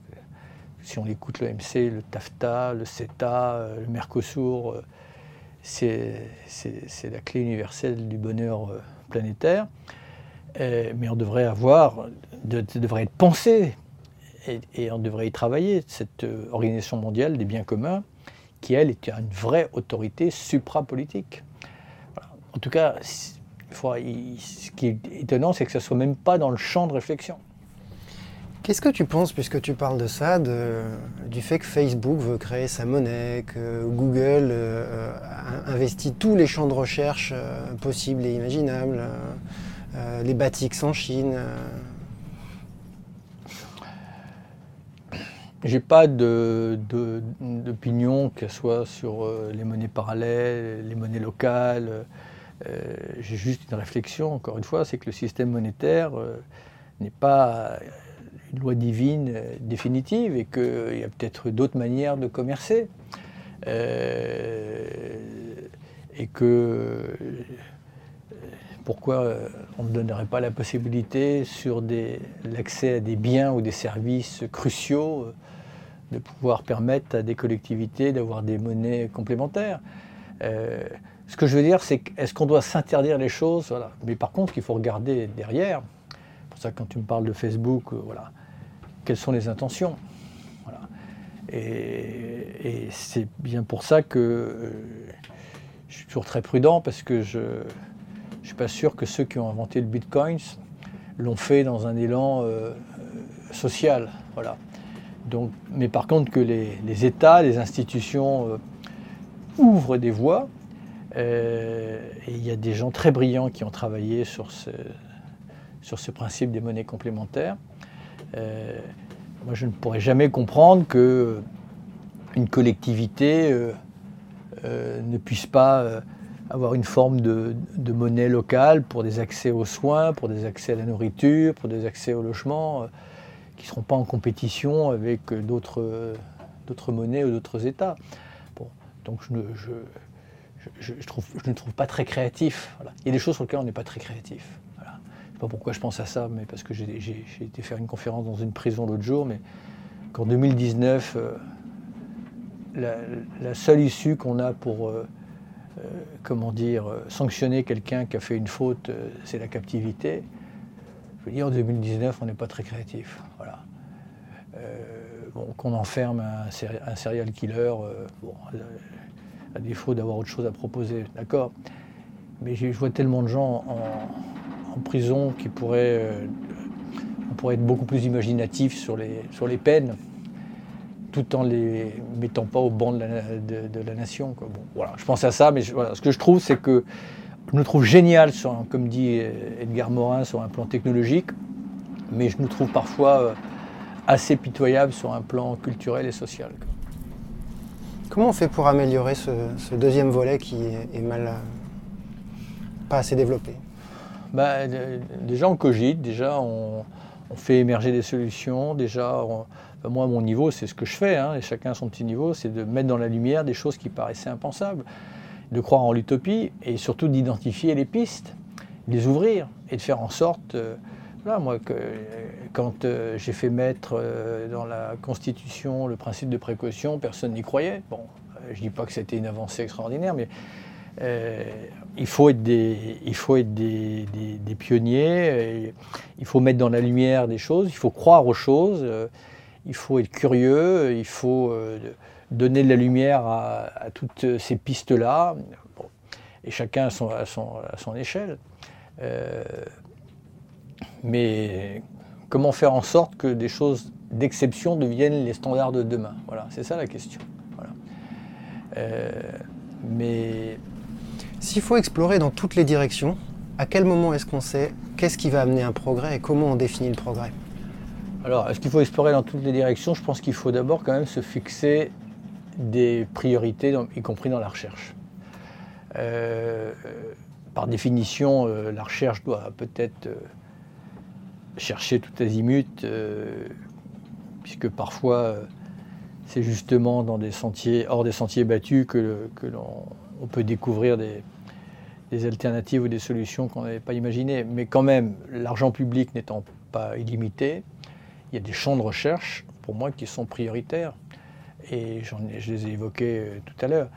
Si on écoute l'OMC, le TAFTA, le CETA, euh, le Mercosur, euh, c'est la clé universelle du bonheur euh, planétaire. mais on devrait avoir, devrait être pensé et, on devrait y travailler, cette euh, organisation mondiale des biens communs, qui, elle, est une vraie autorité suprapolitique. En tout cas, ce qui est étonnant, c'est que ça ne soit même pas dans le champ de réflexion. Qu'est-ce que tu penses, puisque tu parles de ça, du fait que Facebook veut créer sa monnaie, que Google euh, investit tous les champs de recherche euh, possibles et imaginables, les Batix en Chine J'ai pas d'opinion, de, qu'elle soit sur euh, les monnaies parallèles, les monnaies locales. Euh, j'ai juste une réflexion, encore une fois, c'est que le système monétaire euh, n'est pas une loi divine définitive et qu'il y a peut-être d'autres manières de commercer. et que pourquoi on ne donnerait pas la possibilité sur l'accès à des biens ou des services cruciaux de pouvoir permettre à des collectivités d'avoir des monnaies complémentaires. Euh, ce que je veux dire, c'est est-ce qu'on doit s'interdire les choses? Voilà. Mais par contre, il faut regarder derrière. pour ça, quand tu me parles de Facebook, euh, voilà, quelles sont les intentions? Et, c'est bien pour ça que euh, je suis toujours très prudent parce que je ne suis pas sûr que ceux qui ont inventé le Bitcoin l'ont fait dans un élan social. Voilà mais par contre que les, États, les institutions euh, ouvrent des voies. Euh, et il y a des gens très brillants qui ont travaillé sur ce, sur ce principe des monnaies complémentaires. Euh, moi, je ne pourrais jamais comprendre que une collectivité ne puisse pas avoir une forme de, de, monnaie locale pour des accès aux soins, pour des accès à la nourriture, pour des accès au logement qui ne seront pas en compétition avec d'autres monnaies ou d'autres États. Bon, donc je ne, je, je, trouve, je, ne trouve pas très créatif. Il y a des choses sur lesquelles on n'est pas très créatif. Je ne sais pas pourquoi je pense à ça, mais parce que j'ai été faire une conférence dans une prison l'autre jour, mais qu'en 2019, euh, la, seule issue qu'on a pour euh, euh, comment dire, sanctionner quelqu'un qui a fait une faute, c'est la captivité. Je veux dire, en 2019, on n'est pas très créatif. Voilà. Euh, qu'on enferme un, serial killer, euh, à défaut d'avoir autre chose à proposer, d'accord Mais je vois tellement de gens en, prison qui pourraient, euh, pourrait être beaucoup plus imaginatif sur les, peines, tout en les mettant pas au banc de la, nation. Bon, voilà, je pense à ça, mais ce que je trouve, c'est que je me trouve génial, sur comme dit Edgar Morin, sur un plan technologique, mais je me trouve parfois assez pitoyable sur un plan culturel et social. Comment on fait pour améliorer ce, deuxième volet qui est, mal, euh, pas assez développé? Bah, Déjà on cogite, déjà on, fait émerger des solutions, déjà moi à mon niveau c'est ce que je fais, hein, et chacun son petit niveau, c'est de mettre dans la lumière des choses qui paraissaient impensables de croire en l'utopie et surtout d'identifier les pistes, de les ouvrir et de faire en sorte. Euh, moi, que, quand euh, j'ai fait mettre euh, dans la Constitution le principe de précaution, personne n'y croyait. Bon, je ne dis pas que c'était une avancée extraordinaire, mais il faut être des, il faut être des, pionniers, il faut mettre dans la lumière des choses, il faut croire aux choses, il faut être curieux, il faut donner de la lumière à, toutes ces pistes-là, et chacun à son, à son, échelle. Mais comment faire en sorte que des choses d'exception deviennent les standards de demain? Voilà, c'est ça la question. Euh, mais s'il faut explorer dans toutes les directions, à quel moment est-ce qu'on sait qu'est-ce qui va amener un progrès et comment on définit le progrès? Alors, est-ce qu'il faut explorer dans toutes les directions? Je pense qu'il faut d'abord quand même se fixer des priorités, y compris dans la recherche. Euh, par définition, euh, la recherche doit peut-être chercher tout azimut, puisque parfois c'est justement dans des sentiers, hors des sentiers battus que, l'on peut découvrir des, des, alternatives ou des solutions qu'on n'avait pas imaginées. Mais quand même, l'argent public n'étant pas illimité, il y a des champs de recherche, pour moi, qui sont prioritaires et je les ai évoqués euh, tout à l'heure.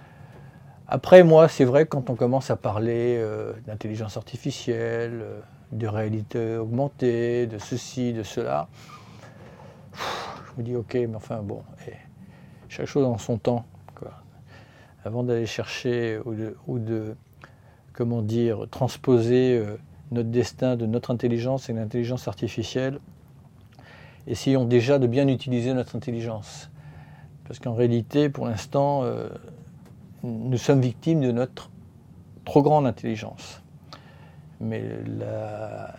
Après, moi, c'est vrai, quand on commence à parler euh, d'intelligence artificielle, euh, de réalité augmentée, de ceci, de cela, me dis ok, mais enfin bon, chaque chose en son temps. Avant d'aller chercher ou de, comment dire, transposer euh, notre destin de notre intelligence et l'intelligence artificielle, essayons déjà de bien utiliser notre intelligence. Parce qu'en réalité, pour l'instant, euh, nous sommes victimes de notre trop grande intelligence. Mais la,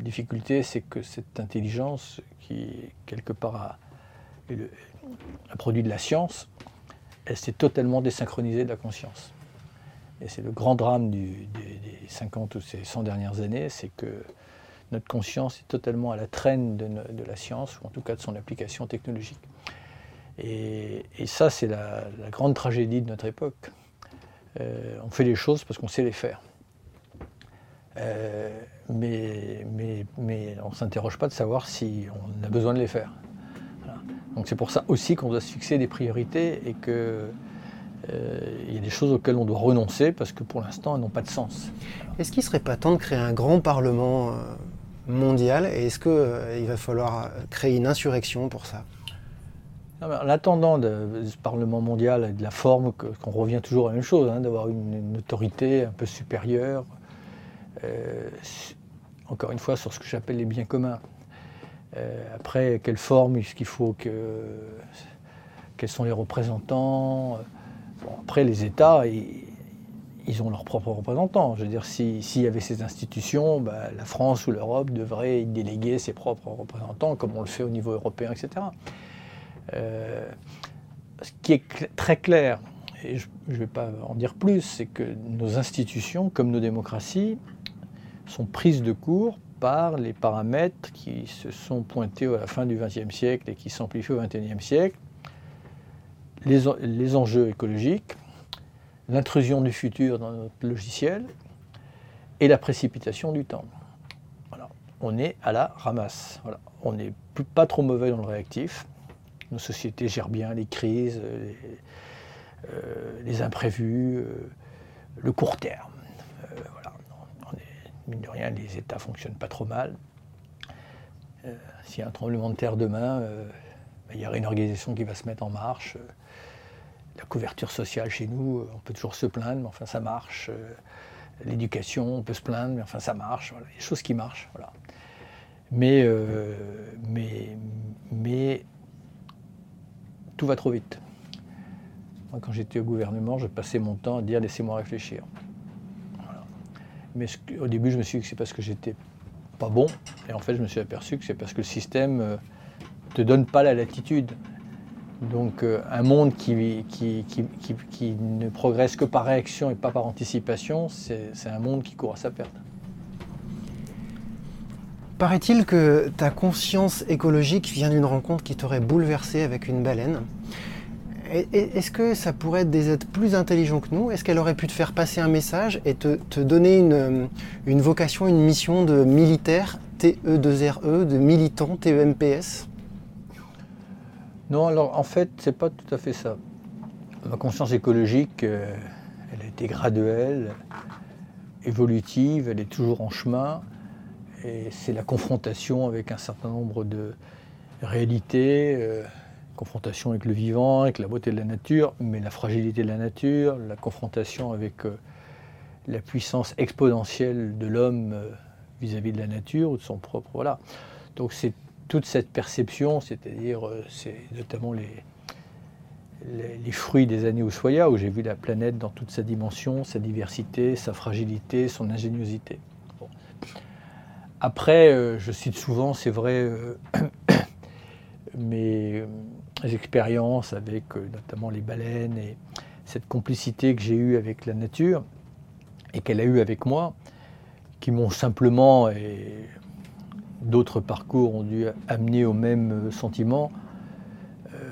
difficulté, c'est que cette intelligence, qui quelque part a, produit de la science, elle s'est totalement désynchronisée de la conscience. Et c'est le grand drame des 50 ou ces 100 dernières années, c'est que notre conscience est totalement à la traîne de, la science, ou en tout cas de son application technologique. Et, ça, c'est la, grande tragédie de notre époque. Euh, on fait les choses parce qu'on sait les faire. Euh, mais, mais, mais, on ne s'interroge pas de savoir si on a besoin de les faire. Donc c'est pour ça aussi qu'on doit se fixer des priorités et qu'il euh, y a des choses auxquelles on doit renoncer parce que pour l'instant elles n'ont pas de sens. Est-ce qu'il ne serait pas temps de créer un grand parlement mondial et est-ce qu'il va falloir créer une insurrection pour ça? En attendant de, ce Parlement mondial et de la forme, qu'on revient toujours à la même chose, hein, d'avoir une, autorité un peu supérieure, euh, encore une fois, sur ce que j'appelle les biens communs. Euh, après, quelle forme est-ce qu'il faut que. Quels sont les représentants? Après, les États, ils, ont leurs propres représentants. Je veux dire, s'il y avait ces institutions, bah, la France ou l'Europe devraient déléguer ses propres représentants, comme on le fait au niveau européen, etc. Euh, ce qui est très clair, et je ne vais pas en dire plus, c'est que nos institutions, comme nos démocraties, sont prises de court par les paramètres qui se sont pointés à la fin du XXe siècle et qui s'amplifient au XXIe siècle, les, enjeux écologiques, l'intrusion du futur dans notre logiciel et la précipitation du temps. On est à la ramasse. On n'est pas trop mauvais dans le réactif, nos sociétés gèrent bien les crises, les, euh, imprévus, euh, le court terme. Euh, mine de rien, les États ne fonctionnent pas trop mal. S'il y a un tremblement de terre demain, ben, il y aura une organisation qui va se mettre en marche. La couverture sociale chez nous, on peut toujours se plaindre, mais enfin ça marche. L'éducation, on peut se plaindre, mais enfin ça marche. Il y a des choses qui marchent. Mais, mais, mais tout va trop vite. Moi, quand j'étais au gouvernement, je passais mon temps à dire laissez-moi réfléchir. Mais au début, je me suis dit que c'est parce que j'étais pas bon. Et en fait, je me suis aperçu que c'est parce que le système ne euh, te donne pas la latitude. Donc, euh, un monde qui, qui, qui, ne progresse que par réaction et pas par anticipation, c'est un monde qui court à sa perte. Paraît-il que ta conscience écologique vient d'une rencontre qui t'aurait bouleversé avec une baleine. Est-ce que ça pourrait être des êtres plus intelligents que nous? Est-ce qu'elle aurait pu te faire passer un message et te, donner une, vocation, une mission de militaire, TE2RE, e, de militant, TEMPS Non, alors en fait, c'est pas tout à fait ça. Ma conscience écologique, euh, elle a été graduelle, évolutive, elle est toujours en chemin. Et c'est la confrontation avec un certain nombre de réalités, euh, confrontation avec le vivant, avec la beauté de la nature, mais la fragilité de la nature, la confrontation avec euh, la puissance exponentielle de l'homme euh, vis-à-vis de la nature ou de son propre. Voilà. Donc c'est toute cette perception, c'est-à-dire c'est notamment les, fruits des années Ushuaïa, où j'ai vu la planète dans toute sa dimension, sa diversité, sa fragilité, son ingéniosité. Après, euh, je cite souvent, c'est vrai, euh, mes expériences avec euh, notamment les baleines et cette complicité que j'ai eue avec la nature et qu'elle a eue avec moi, qui m'ont simplement, et d'autres parcours ont dû amener au même sentiment,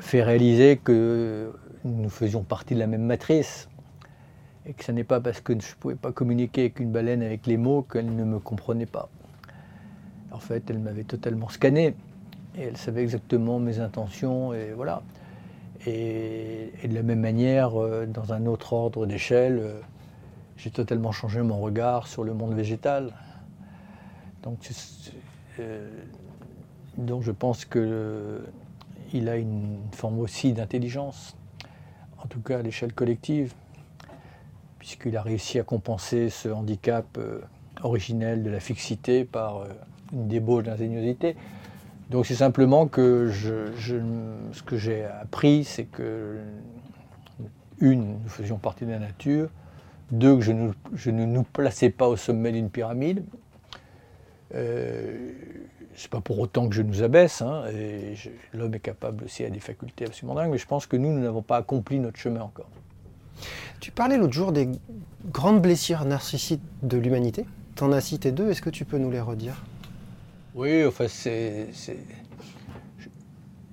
fait réaliser que nous faisions partie de la même matrice et que ce n'est pas parce que je ne pouvais pas communiquer avec une baleine avec les mots qu'elle ne me comprenait pas. En fait, elle m'avait totalement scanné et elle savait exactement mes intentions et voilà. Et, de la même manière, euh, dans un autre ordre d'échelle, euh, j'ai totalement changé mon regard sur le monde végétal. Donc, euh, je pense qu'il a une forme aussi d'intelligence, en tout cas à l'échelle collective, puisqu'il a réussi à compenser ce handicap originel de la fixité par une débauche d'ingéniosité. Donc c'est simplement que ce que j'ai appris, c'est que, une, nous faisions partie de la nature, deux, que je, ne nous plaçais pas au sommet d'une pyramide. Euh, c'est pas pour autant que je nous abaisse, hein, l'homme est capable aussi à des facultés absolument dingues, mais je pense que nous, nous n'avons pas accompli notre chemin encore. Tu parlais l'autre jour des grandes blessures narcissiques de l'humanité. Tu en as cité deux, est-ce que tu peux nous les redire? Oui, enfin, c'est.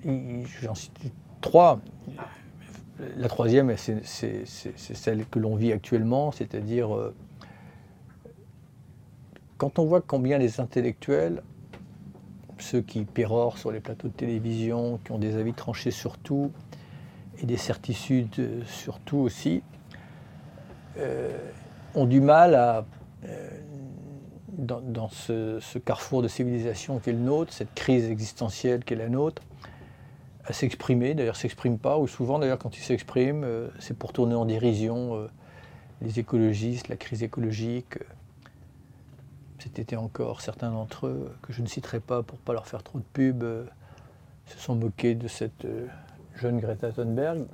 J'en cite trois. La troisième, c'est celle que l'on vit actuellement, c'est-à-dire euh, quand on voit combien les intellectuels ceux qui pérorent sur les plateaux de télévision, qui ont des avis tranchés sur tout et des certitudes euh, sur tout aussi, euh, ont du mal à, dans, ce, carrefour de civilisation qu'est le nôtre, cette crise existentielle qu'est la nôtre, à s'exprimer. D'ailleurs, s'expriment pas, ou souvent, d'ailleurs, quand ils s'expriment, c'est pour tourner en dérision les écologistes, la crise écologique, cet été encore, certains d'entre eux, que je ne citerai pas pour ne pas leur faire trop de pub, euh, se sont moqués de cette euh, jeune Greta Thunberg.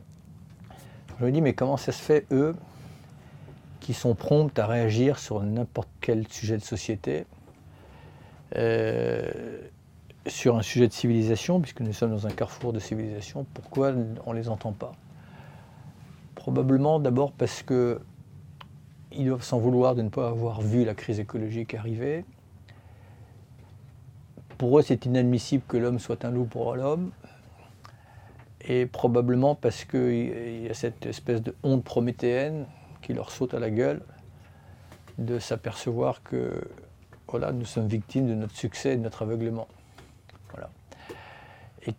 Je me dis, mais comment ça se fait, eux, qui sont prompts à réagir sur n'importe quel sujet de société, euh, sur un sujet de civilisation, puisque nous sommes dans un carrefour de civilisation, pourquoi on ne les entend pas? Probablement d'abord parce que ils doivent s'en vouloir de ne pas avoir vu la crise écologique arriver. Pour eux, c'est inadmissible que l'homme soit un loup pour l'homme. Et probablement parce qu'il y a cette espèce de honte prométhéenne qui leur saute à la gueule de s'apercevoir que voilà, nous sommes victimes de notre succès et de notre aveuglement. Voilà. Et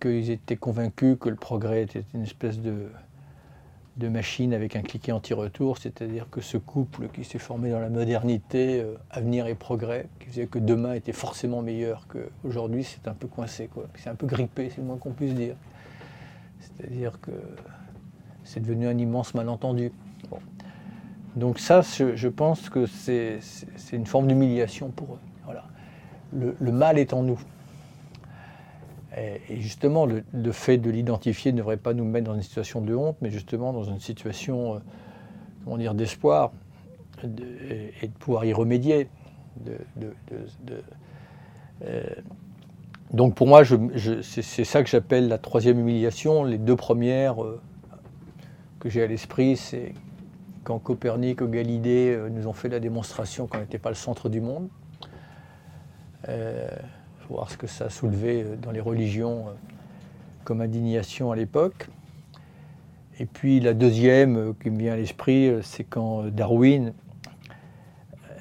qu'ils étaient convaincus que le progrès était une espèce de, de machine avec un cliquet anti-retour, c'est-à-dire que ce couple qui s'est formé dans la modernité, euh, avenir et progrès, qui faisait que demain était forcément meilleur qu'aujourd'hui, c'est un peu coincé, quoi. C'est un peu grippé, c'est le moins qu'on puisse dire. C'est-à-dire que c'est devenu un immense malentendu. Donc ça, je, pense que c'est une forme d'humiliation pour eux. Voilà. le mal est en nous. Et justement, le, fait de l'identifier ne devrait pas nous mettre dans une situation de honte, mais justement dans une situation, euh, d'espoir et de pouvoir y remédier. Euh, donc pour moi, c'est ça que j'appelle la troisième humiliation. Les deux premières euh, que j'ai à l'esprit, c'est quand Copernic ou Galilée nous ont fait la démonstration qu'on n'était pas le centre du monde voir ce que ça a soulevé euh, dans les religions euh, comme indignation à l'époque. Et puis la deuxième euh, qui me vient à l'esprit, c'est quand Darwin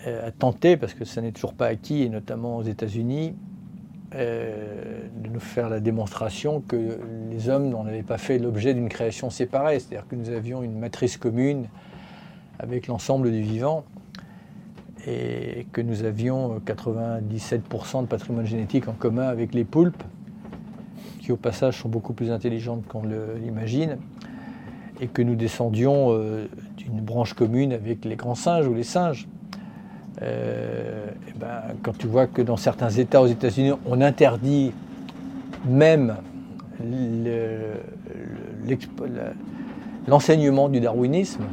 a tenté, parce que ça n'est toujours pas acquis, et notamment aux États-Unis, de nous faire la démonstration que les hommes n'en avaient pas fait l'objet d'une création séparée, c'est-à-dire que nous avions une matrice commune avec l'ensemble du vivant et que nous avions 97% de patrimoine génétique en commun avec les poulpes, qui au passage sont beaucoup plus intelligentes qu'on l'imagine, et que nous descendions euh, d'une branche commune avec les grands singes ou les singes. Euh, ben, quand tu vois que dans certains États aux États-Unis, on interdit même l'enseignement du darwinisme,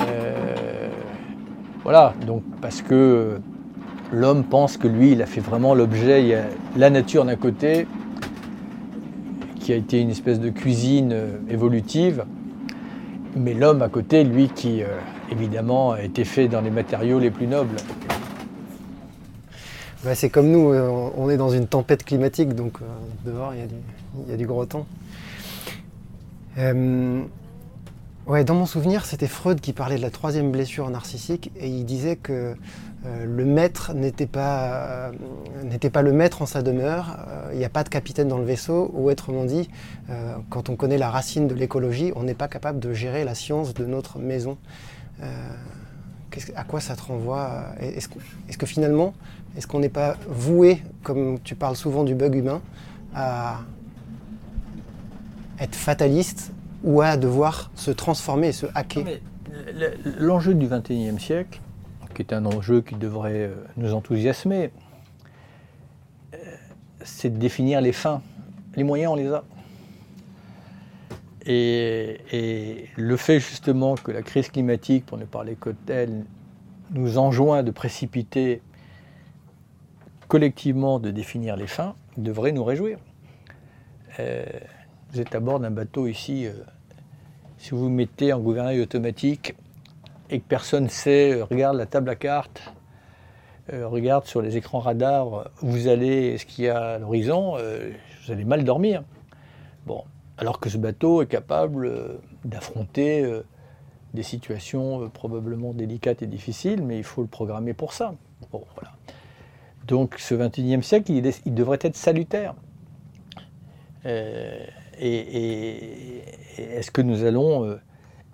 euh, voilà, donc parce que l'homme pense que lui, il a fait vraiment l'objet, il y a la nature d'un côté, qui a été une espèce de cuisine euh, évolutive, mais l'homme à côté, lui, qui évidemment a été fait dans les matériaux les plus nobles. c'est comme nous, euh, on est dans une tempête climatique, donc dehors, il y, a du, gros temps. Ouais, dans mon souvenir, c'était Freud qui parlait de la troisième blessure narcissique et il disait que euh, le maître n'était pas, euh, le maître en sa demeure, euh, il n'y a pas de capitaine dans le vaisseau, ou autrement dit, quand on connaît la racine de l'écologie, on n'est pas capable de gérer la science de notre maison. À quoi ça te renvoie Est-ce que, finalement, est-ce qu'on n'est pas voué, comme tu parles souvent du bug humain, à être fataliste ou à devoir se transformer et se hacker? L'enjeu du XXIe siècle, qui est un enjeu qui devrait euh, nous enthousiasmer, euh, c'est de définir les fins. Les moyens, on les a. Et, le fait justement que la crise climatique, pour ne parler que telle, nous enjoint de précipiter collectivement de définir les fins, devrait nous réjouir. Euh, vous êtes à bord d'un bateau ici, euh, si vous vous mettez en gouvernail automatique et que personne ne sait, euh, regarde la table à cartes, regarde sur les écrans radars, vous allez, ce qu'il y a à l'horizon, vous allez mal dormir. Bon, alors que ce bateau est capable euh, d'affronter euh, des situations euh, probablement délicates et difficiles, mais il faut le programmer pour ça. Donc ce 21e siècle, il, devrait être salutaire. et, est-ce que nous allons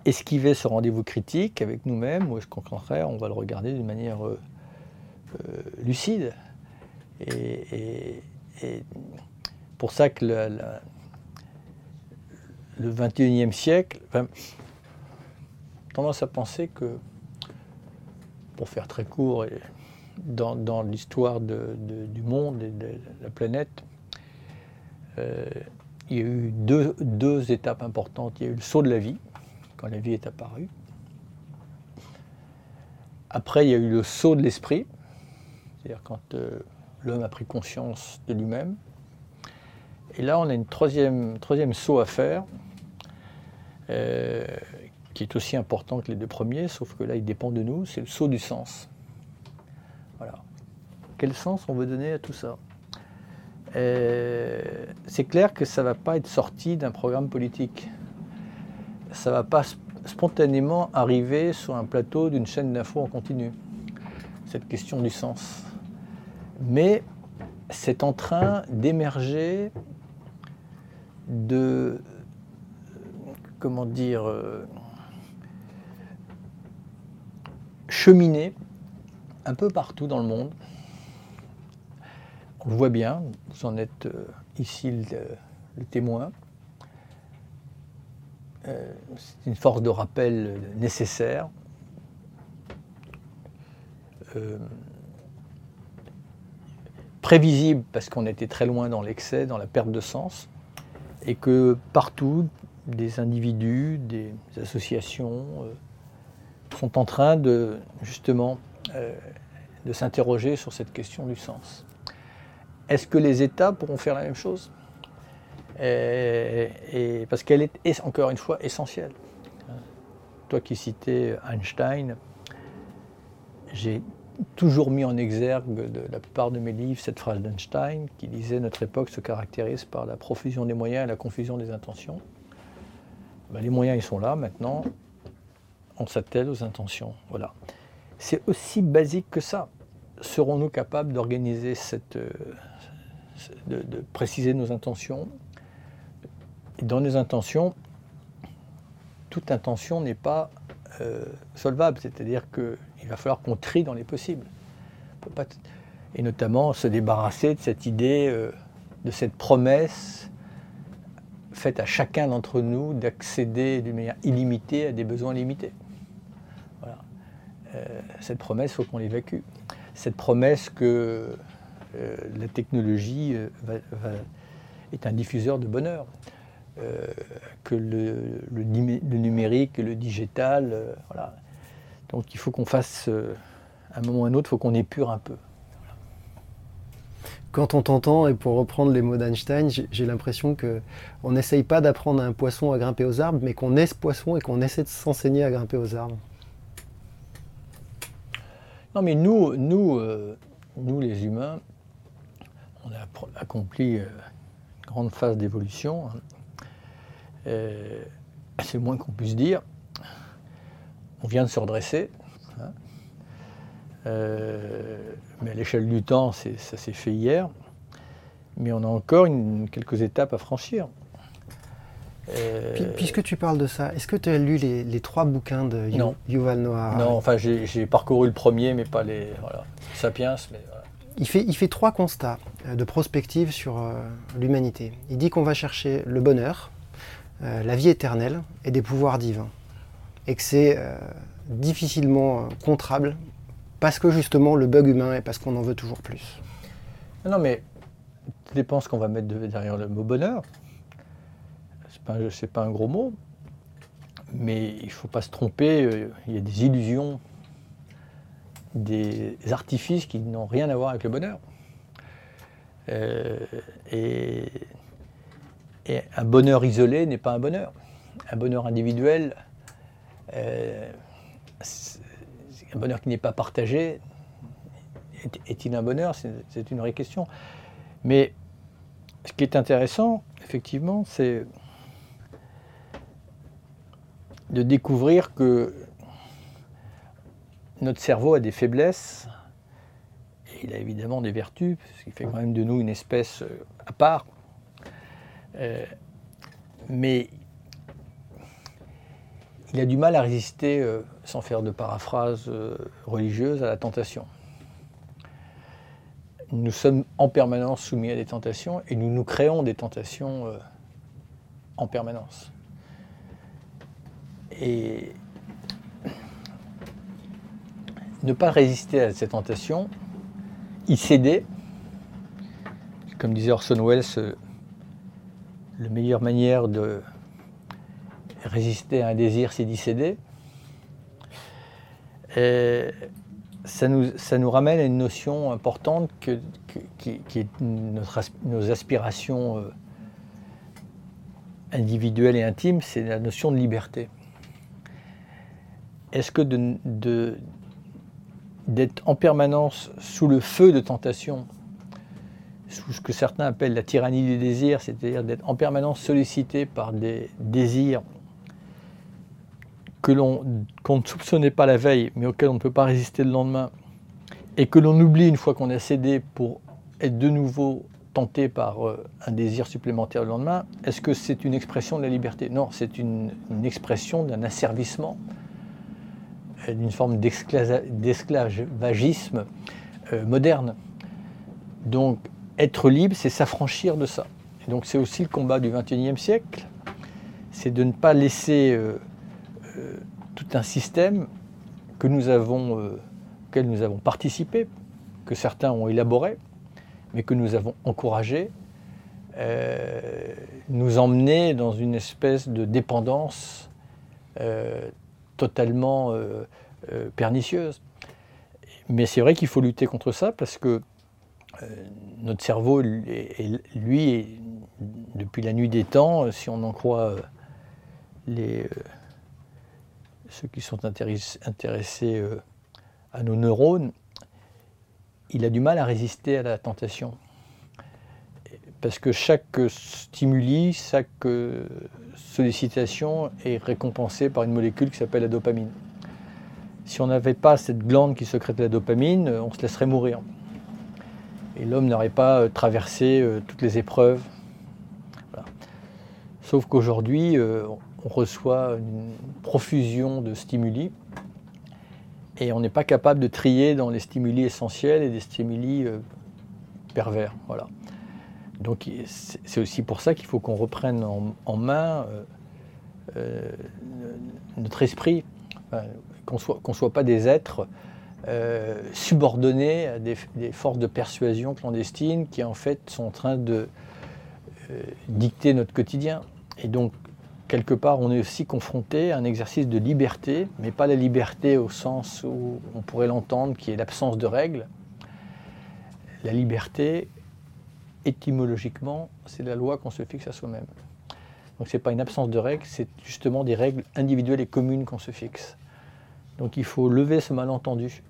esquiver ce rendez-vous critique avec nous-mêmes, ou est-ce qu'au contraire, on va le regarder d'une manière lucide? Et, pour ça que le 21e siècle, tendance à penser que, pour faire très court, dans, l'histoire du monde et de la planète, euh, il y a eu deux, étapes importantes. Il y a eu le saut de la vie, quand la vie est apparue. Après, il y a eu le saut de l'esprit, c'est-à-dire quand euh, l'homme a pris conscience de lui-même. Et là, on a une troisième, troisième saut à faire, euh, qui est aussi important que les deux premiers, sauf que là, il dépend de nous, c'est le saut du sens. Voilà. Quel sens on veut donner à tout ça? Euh, C'est clair que ça ne va pas être sorti d'un programme politique. Ça ne va pas spontanément arriver sur un plateau d'une chaîne d'infos en continu, cette question du sens. Mais c'est en train d'émerger de, comment dire, euh, cheminer un peu partout dans le monde. On le voit bien, vous en êtes euh, ici le, témoin. Euh, c'est une force de rappel nécessaire. prévisible parce qu'on était très loin dans l'excès, dans la perte de sens, et que partout, des individus, des associations euh, sont en train de justement euh, de s'interroger sur cette question du sens. Est-ce que les États pourront faire la même chose? Et, Parce qu'elle est encore une fois essentielle. Toi qui citais Einstein, j'ai toujours mis en exergue de la plupart de mes livres cette phrase d'Einstein qui disait Notre époque se caractérise par la profusion des moyens et la confusion des intentions. Ben, les moyens, ils sont là maintenant. On s'attelle aux intentions. Voilà. C'est aussi basique que ça. Serons-nous capables d'organiser cette. Euh, de, préciser nos intentions? Et dans nos intentions, toute intention n'est pas euh, solvable. C'est-à-dire qu'il va falloir qu'on trie dans les possibles. et notamment se débarrasser de cette idée, euh, de cette promesse faite à chacun d'entre nous d'accéder d'une manière illimitée à des besoins limités. Voilà. Euh, cette promesse, il faut qu'on l'évacue. Cette promesse que euh, la technologie euh, est un diffuseur de bonheur, que le, le, numérique, le digital, voilà. Donc il faut qu'on fasse, à un moment ou à un autre, il faut qu'on épure un peu quand on t'entend, et pour reprendre les mots d'Einstein, j'ai l'impression qu'on n'essaye pas d'apprendre à un poisson à grimper aux arbres, mais qu'on est ce poisson et qu'on essaie de s'enseigner à grimper aux arbres. Non, mais nous, nous, euh, nous les humains, on a accompli euh, une grande phase d'évolution. Hein. Euh, c'est le moins qu'on puisse dire. On vient de se redresser. Euh, mais à l'échelle du temps, ça s'est fait hier. Mais on a encore quelques étapes à franchir. Puisque tu parles de ça, est-ce que tu as lu les, trois bouquins de Yuval Noah? Non, enfin j'ai parcouru le premier, mais pas les Sapiens. Mais, il, fait, il fait trois constats de prospective sur l'humanité. Il dit qu'on va chercher le bonheur, la vie éternelle et des pouvoirs divins. Et que c'est difficilement contrable parce que justement le bug humain et parce qu'on en veut toujours plus. Non mais ça dépend ce qu'on va mettre derrière le mot bonheur. C'est pas, pas un gros mot, mais il faut pas se tromper, euh, il y a des illusions, des artifices qui n'ont rien à voir avec le bonheur. Euh, et, un bonheur isolé n'est pas un bonheur. Un bonheur individuel, euh, un bonheur qui n'est pas partagé, est-il un bonheur? C'est une vraie question. Mais ce qui est intéressant, effectivement, c'est de découvrir que notre cerveau a des faiblesses, et il a évidemment des vertus, ce qui fait quand même de nous une espèce euh, à part. Euh, mais il a du mal à résister, euh, sans faire de paraphrase religieuse, à la tentation nous sommes en permanence soumis à des tentations et nous nous créons des tentations euh, en permanence. Et ne pas résister à ces tentations, y céder, comme disait Orson Welles, euh, la meilleure manière de résister à un désir, d'y céder. Et ça nous, ramène à une notion importante qui, est nos aspirations euh, individuelles et intimes, c'est la notion de liberté. Est-ce que d'être en permanence sous le feu de tentation, sous ce que certains appellent la tyrannie du désir, c'est-à-dire d'être en permanence sollicité par des désirs que l'on ne soupçonnait pas la veille, mais auquel on ne peut pas résister le lendemain, et que l'on oublie une fois qu'on a cédé pour être de nouveau tenté par euh, un désir supplémentaire le lendemain, est-ce que c'est une expression de la liberté? Non, c'est une, expression d'un asservissement, euh, d'une forme d'esclavagisme euh, moderne. Donc, être libre, c'est s'affranchir de ça. Et donc, c'est aussi le combat du XXIe siècle, c'est de ne pas laisser tout un système que nous avons, euh, auquel nous avons participé, que certains ont élaboré, mais que nous avons encouragé, euh, nous emmener dans une espèce de dépendance euh, totalement pernicieuse. Mais c'est vrai qu'il faut lutter contre ça parce que notre cerveau, lui, depuis la nuit des temps, si on en croit les ceux qui sont intéressés euh, à nos neurones, il a du mal à résister à la tentation. Parce que chaque stimuli, chaque euh, sollicitation est récompensée par une molécule qui s'appelle la dopamine. Si on n'avait pas cette glande qui secrète la dopamine, euh, on se laisserait mourir. Et l'homme n'aurait pas traversé toutes les épreuves. Sauf qu'aujourd'hui, on reçoit une profusion de stimuli et on n'est pas capable de trier dans les stimuli essentiels et des stimuli euh, pervers. Voilà. Donc c'est aussi pour ça qu'il faut qu'on reprenne en, main euh, euh, notre esprit, qu'on ne soit, pas des êtres subordonnés à des, des, forces de persuasion clandestines qui en fait sont en train de dicter notre quotidien. Et donc quelque part, on est aussi confronté à un exercice de liberté, mais pas la liberté au sens où on pourrait l'entendre, qui est l'absence de règles. La liberté, étymologiquement, c'est la loi qu'on se fixe à soi-même. Donc ce n'est pas une absence de règles, c'est justement des règles individuelles et communes qu'on se fixe. Donc il faut lever ce malentendu.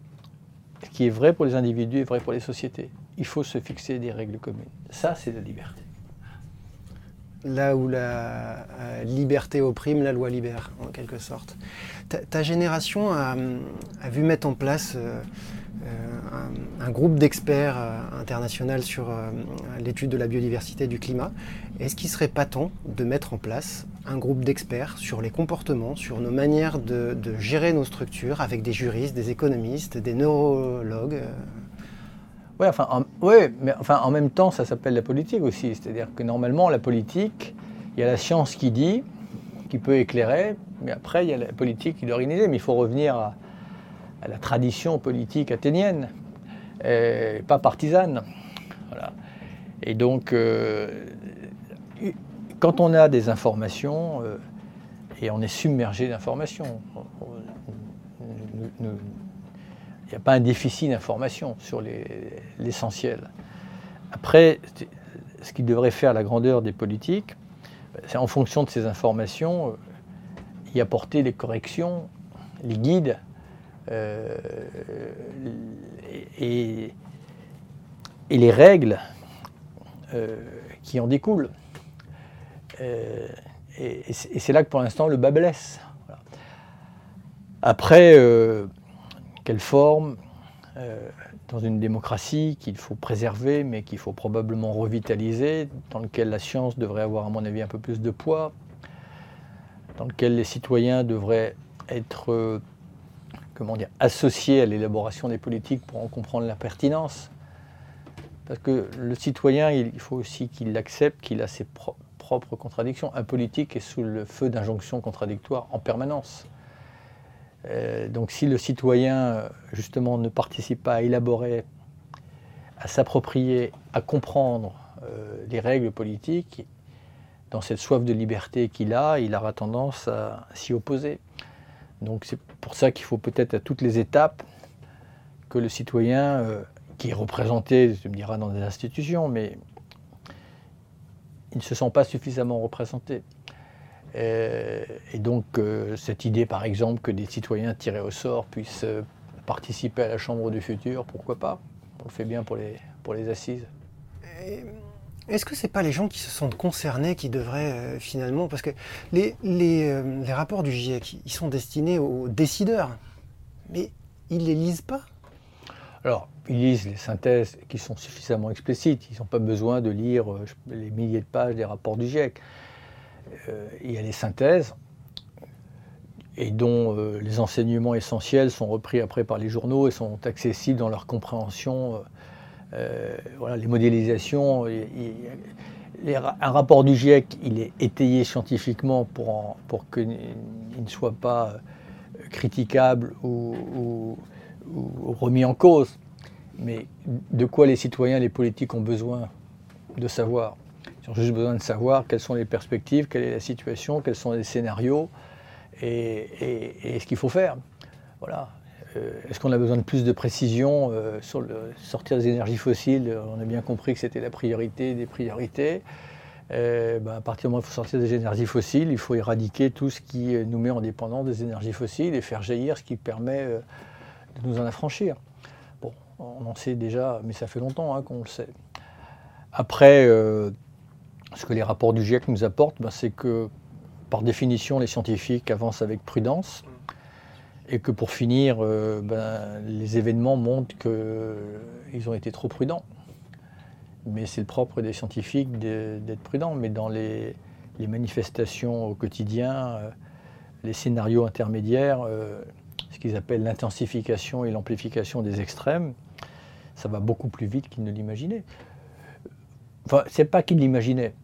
Ce qui est vrai pour les individus est vrai pour les sociétés. Il faut se fixer des règles communes. Ça, c'est la liberté là où la euh, liberté opprime, la loi libère, en quelque sorte. Ta, génération a, vu mettre en place euh, euh, un, groupe d'experts international sur l'étude de la biodiversité et du climat. Est-ce qu'il serait pas temps de mettre en place un groupe d'experts sur les comportements, sur nos manières de, gérer nos structures, avec des juristes, des économistes, des neurologues. Oui, enfin, en, mais enfin, en même temps, ça s'appelle la politique aussi. C'est-à-dire que normalement, la politique, il y a la science qui dit, qui peut éclairer, mais après, il y a la politique qui doit organiser. Mais il faut revenir à, la tradition politique athénienne, pas partisane. Voilà. Et donc, euh, quand on a des informations, euh, et on est submergé d'informations, il n'y a pas un déficit d'informations sur l'essentiel. Après, ce qui devrait faire la grandeur des politiques, c'est en fonction de ces informations, euh, y apporter les corrections, les guides, euh, et, les règles qui en découlent. Euh, et, c'est là que pour l'instant le bas blesse. Après, euh, quelle forme euh, dans une démocratie qu'il faut préserver, mais qu'il faut probablement revitaliser, dans lequel la science devrait avoir, à mon avis, un peu plus de poids, dans lequel les citoyens devraient être comment dire, associés à l'élaboration des politiques pour en comprendre la pertinence. Parce que le citoyen, il faut aussi qu'il accepte qu'il a ses propres propre contradiction. Un politique est sous le feu d'injonctions contradictoires en permanence. Euh, donc si le citoyen, justement, ne participe pas à élaborer, à s'approprier, à comprendre euh, les règles politiques, dans cette soif de liberté qu'il a, il aura tendance à s'y opposer. Donc c'est pour ça qu'il faut peut-être à toutes les étapes que le citoyen, euh, qui est représenté, tu me diras, dans des institutions, mais ils ne se sont pas suffisamment représentés. Euh, et, donc euh, cette idée, par exemple, que des citoyens tirés au sort puissent euh, participer à la Chambre du futur, pourquoi pas? On le fait bien pour les, pour les assises. Est-ce que ce n'est pas les gens qui se sentent concernés qui devraient finalement... Parce que les, les, les, rapports du GIEC, ils sont destinés aux décideurs, mais ils ne les lisent pas? Alors, ils lisent les synthèses qui sont suffisamment explicites. Ils n'ont pas besoin de lire les milliers de pages des rapports du GIEC. Euh, il y a les synthèses, et dont euh, les enseignements essentiels sont repris après par les journaux et sont accessibles dans leur compréhension. voilà, les modélisations. un rapport du GIEC, il est étayé scientifiquement pour, pour qu'il ne soit pas critiquable ou ou remis en cause. Mais de quoi les citoyens, les politiques ont besoin de savoir? Juste besoin de savoir quelles sont les perspectives, quelle est la situation, quels sont les scénarios et, ce qu'il faut faire. Voilà. Euh, est-ce qu'on a besoin de plus de précision euh, sur le sortir des énergies fossiles? On a bien compris que c'était la priorité des priorités. Euh, ben, à partir du moment où il faut sortir des énergies fossiles, il faut éradiquer tout ce qui nous met en dépendance des énergies fossiles et faire jaillir ce qui permet de nous en affranchir. Bon, on en sait déjà, mais ça fait longtemps hein, qu'on le sait. Après, euh, ce que les rapports du GIEC nous apportent, ben, c'est que par définition, les scientifiques avancent avec prudence et que pour finir, euh, ben, les événements montrent qu'ils ont été trop prudents. Mais c'est le propre des scientifiques d'être prudents. Mais dans les, manifestations au quotidien, euh, les scénarios intermédiaires, ce qu'ils appellent l'intensification et l'amplification des extrêmes, ça va beaucoup plus vite qu'ils ne l'imaginaient. Enfin, c'est pas qu'ils l'imaginaient,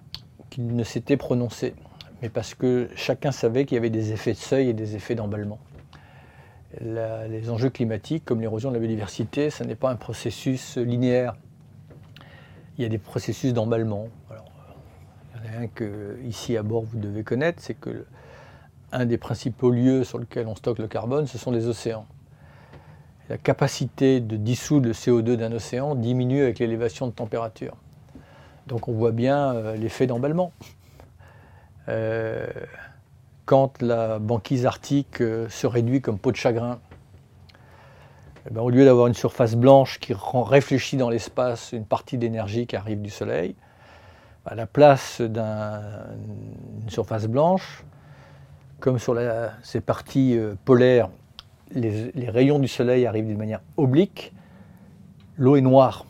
qu'ils ne s'étaient prononcés, mais parce que chacun savait qu'il y avait des effets de seuil et des effets d'emballement. les enjeux climatiques, comme l'érosion de la biodiversité, ce n'est pas un processus linéaire. Il y a des processus d'emballement. il y en a un que, ici à bord, vous devez connaître, c'est que un des principaux lieux sur lesquels on stocke le carbone, ce sont les océans. La capacité de dissoudre le CO2 d'un océan diminue avec l'élévation de température. Donc on voit bien euh, l'effet d'emballement. Euh, quand la banquise arctique euh, se réduit comme peau de chagrin, eh ben, au lieu d'avoir une surface blanche qui réfléchit dans l'espace une partie d'énergie qui arrive du Soleil, à la place d'une surface blanche, comme sur ces parties polaires, les, rayons du soleil arrivent d'une manière oblique, l'eau est noire.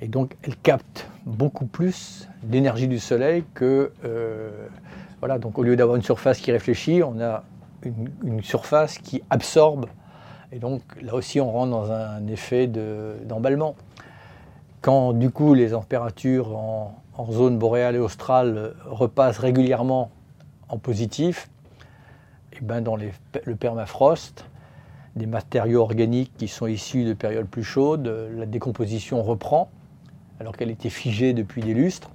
Et donc elle capte beaucoup plus d'énergie du soleil que, euh, Voilà, donc au lieu d'avoir une surface qui réfléchit, on a une, surface qui absorbe. Et donc là aussi, on rentre dans un effet d'emballement. Quand du coup les températures en, zone boréale et australe repassent régulièrement en positif, et ben dans le permafrost, des matériaux organiques qui sont issus de périodes plus chaudes, la décomposition reprend, alors qu'elle était figée depuis des lustres.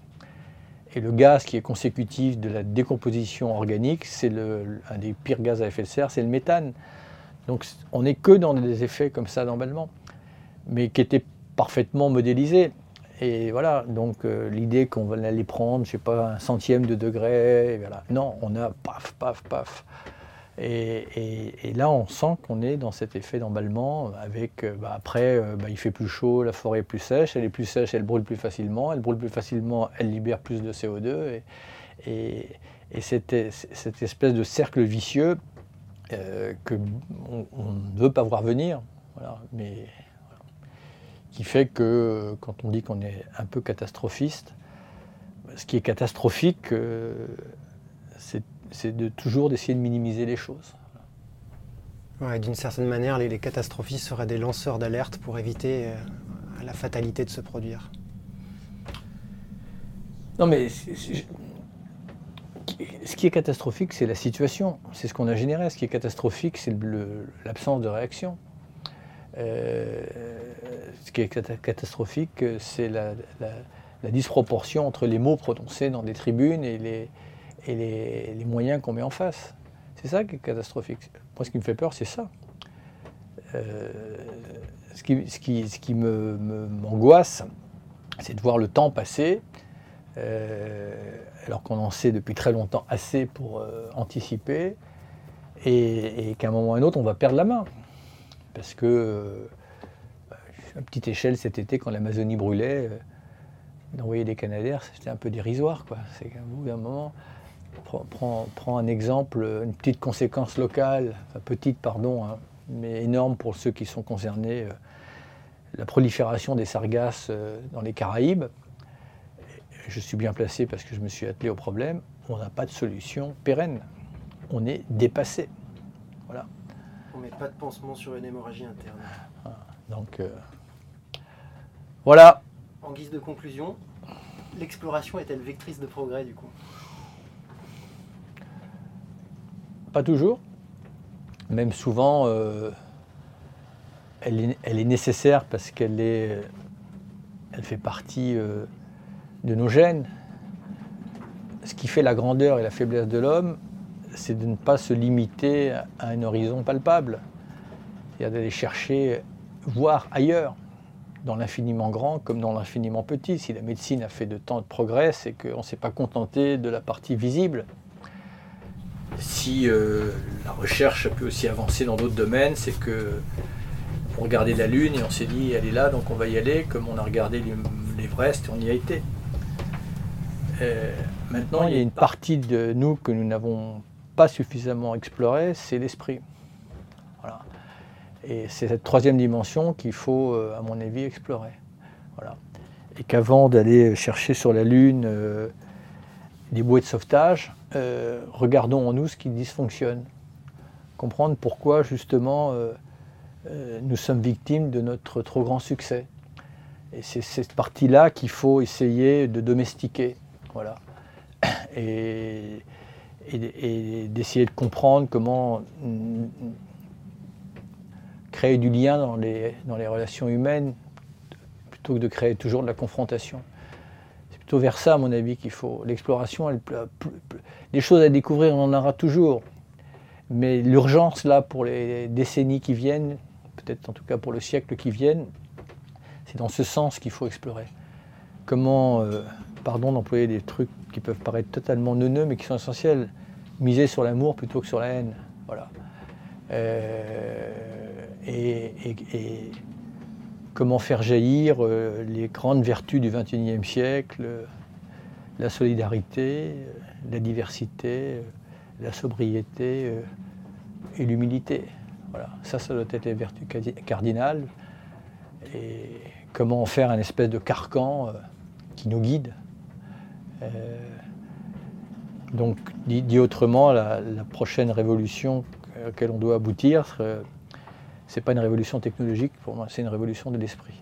Et le gaz qui est consécutif de la décomposition organique, c'est un des pires gaz à effet de serre, c'est le méthane. Donc on n'est que dans des effets comme ça d'emballement, mais qui étaient parfaitement modélisés. Et voilà, donc euh, l'idée qu'on allait prendre, je sais pas, un centième de degré, voilà. non, on a paf, paf, paf. Et, là, on sent qu'on est dans cet effet d'emballement. Avec, euh, bah, après, euh, bah, il fait plus chaud, la forêt est plus sèche. Elle est plus sèche, elle brûle plus facilement. Elle brûle plus facilement, elle libère plus de CO2. Et, cette, espèce de cercle vicieux euh, que ne veut pas voir venir, mais qui fait que quand on dit qu'on est un peu catastrophiste, ce qui est catastrophique, c'est c'est de toujours d'essayer de minimiser les choses. D'une certaine manière, les, catastrophistes seraient des lanceurs d'alerte pour éviter euh, la fatalité de se produire. Non, mais ce qui est catastrophique, c'est la situation. C'est ce qu'on a généré. Ce qui est catastrophique, c'est l'absence de réaction. Euh, ce qui est catastrophique, c'est la, disproportion entre les mots prononcés dans des tribunes et les, et les, moyens qu'on met en face. C'est ça qui est catastrophique. Moi, ce qui me fait peur, c'est ça. Euh, ce qui, ce qui, ce qui me, m'angoisse, c'est de voir le temps passer, euh, alors qu'on en sait depuis très longtemps assez pour euh, anticiper, et, qu'à un moment ou à un autre, on va perdre la main. Parce que, à petite échelle, cet été, quand l'Amazonie brûlait, d'envoyer des Canadaires, c'était un peu dérisoire. C'est qu'à moment, Prends, un exemple, une petite conséquence locale, enfin petite pardon, hein, mais énorme pour ceux qui sont concernés, euh, la prolifération des sargasses euh, dans les Caraïbes. Je suis bien placé parce que je me suis attelé au problème. On n'a pas de solution pérenne. On est dépassé. Voilà. On ne met pas de pansement sur une hémorragie interne. Ah, donc euh, voilà. En guise de conclusion, l'exploration est-elle vectrice de progrès du coup? Pas toujours. Même souvent, euh, elle, est, nécessaire parce qu'elle est, elle fait partie euh, de nos gènes. Ce qui fait la grandeur et la faiblesse de l'homme, c'est de ne pas se limiter à un horizon palpable. C'est-à-dire d'aller chercher, voir ailleurs, dans l'infiniment grand comme dans l'infiniment petit. Si la médecine a fait de tant de progrès, c'est qu'on ne s'est pas contenté de la partie visible si euh, la recherche a pu aussi avancer dans d'autres domaines, c'est que on regardait la Lune et on s'est dit elle est là donc on va y aller, comme on a regardé l'Everest et on y a été. Euh, maintenant, il y a une partie de nous que nous n'avons pas suffisamment explorée, c'est l'esprit. Et c'est cette troisième dimension qu'il faut, euh, à mon avis, explorer. Et qu'avant d'aller chercher sur la Lune des bouées de sauvetage, euh, regardons en nous ce qui dysfonctionne. Comprendre pourquoi justement euh, euh, nous sommes victimes de notre trop grand succès. Et c'est cette partie-là qu'il faut essayer de domestiquer. Voilà. Et, d'essayer de comprendre comment créer du lien dans les, dans les relations humaines plutôt que de créer toujours de la confrontation plutôt vers ça, à mon avis, qu'il faut. L'exploration, elle, les choses à découvrir, on en aura toujours. Mais l'urgence, là, pour les décennies qui viennent, peut-être en tout cas pour le siècle qui viennent, c'est dans ce sens qu'il faut explorer. Comment, euh, pardon d'employer des trucs qui peuvent paraître totalement neuneux, mais qui sont essentiels, miser sur l'amour plutôt que sur la haine. Voilà. Euh, et, et comment faire jaillir euh, les grandes vertus du XXIe siècle, la solidarité, la diversité, la sobriété et l'humilité. Voilà, ça, ça doit être les vertus cardinales. Et comment faire un espèce de carcan euh, qui nous guide. Euh, Donc, dit, autrement, la, prochaine révolution à laquelle on doit aboutir, ce n'est pas une révolution technologique pour moi, c'est une révolution de l'esprit.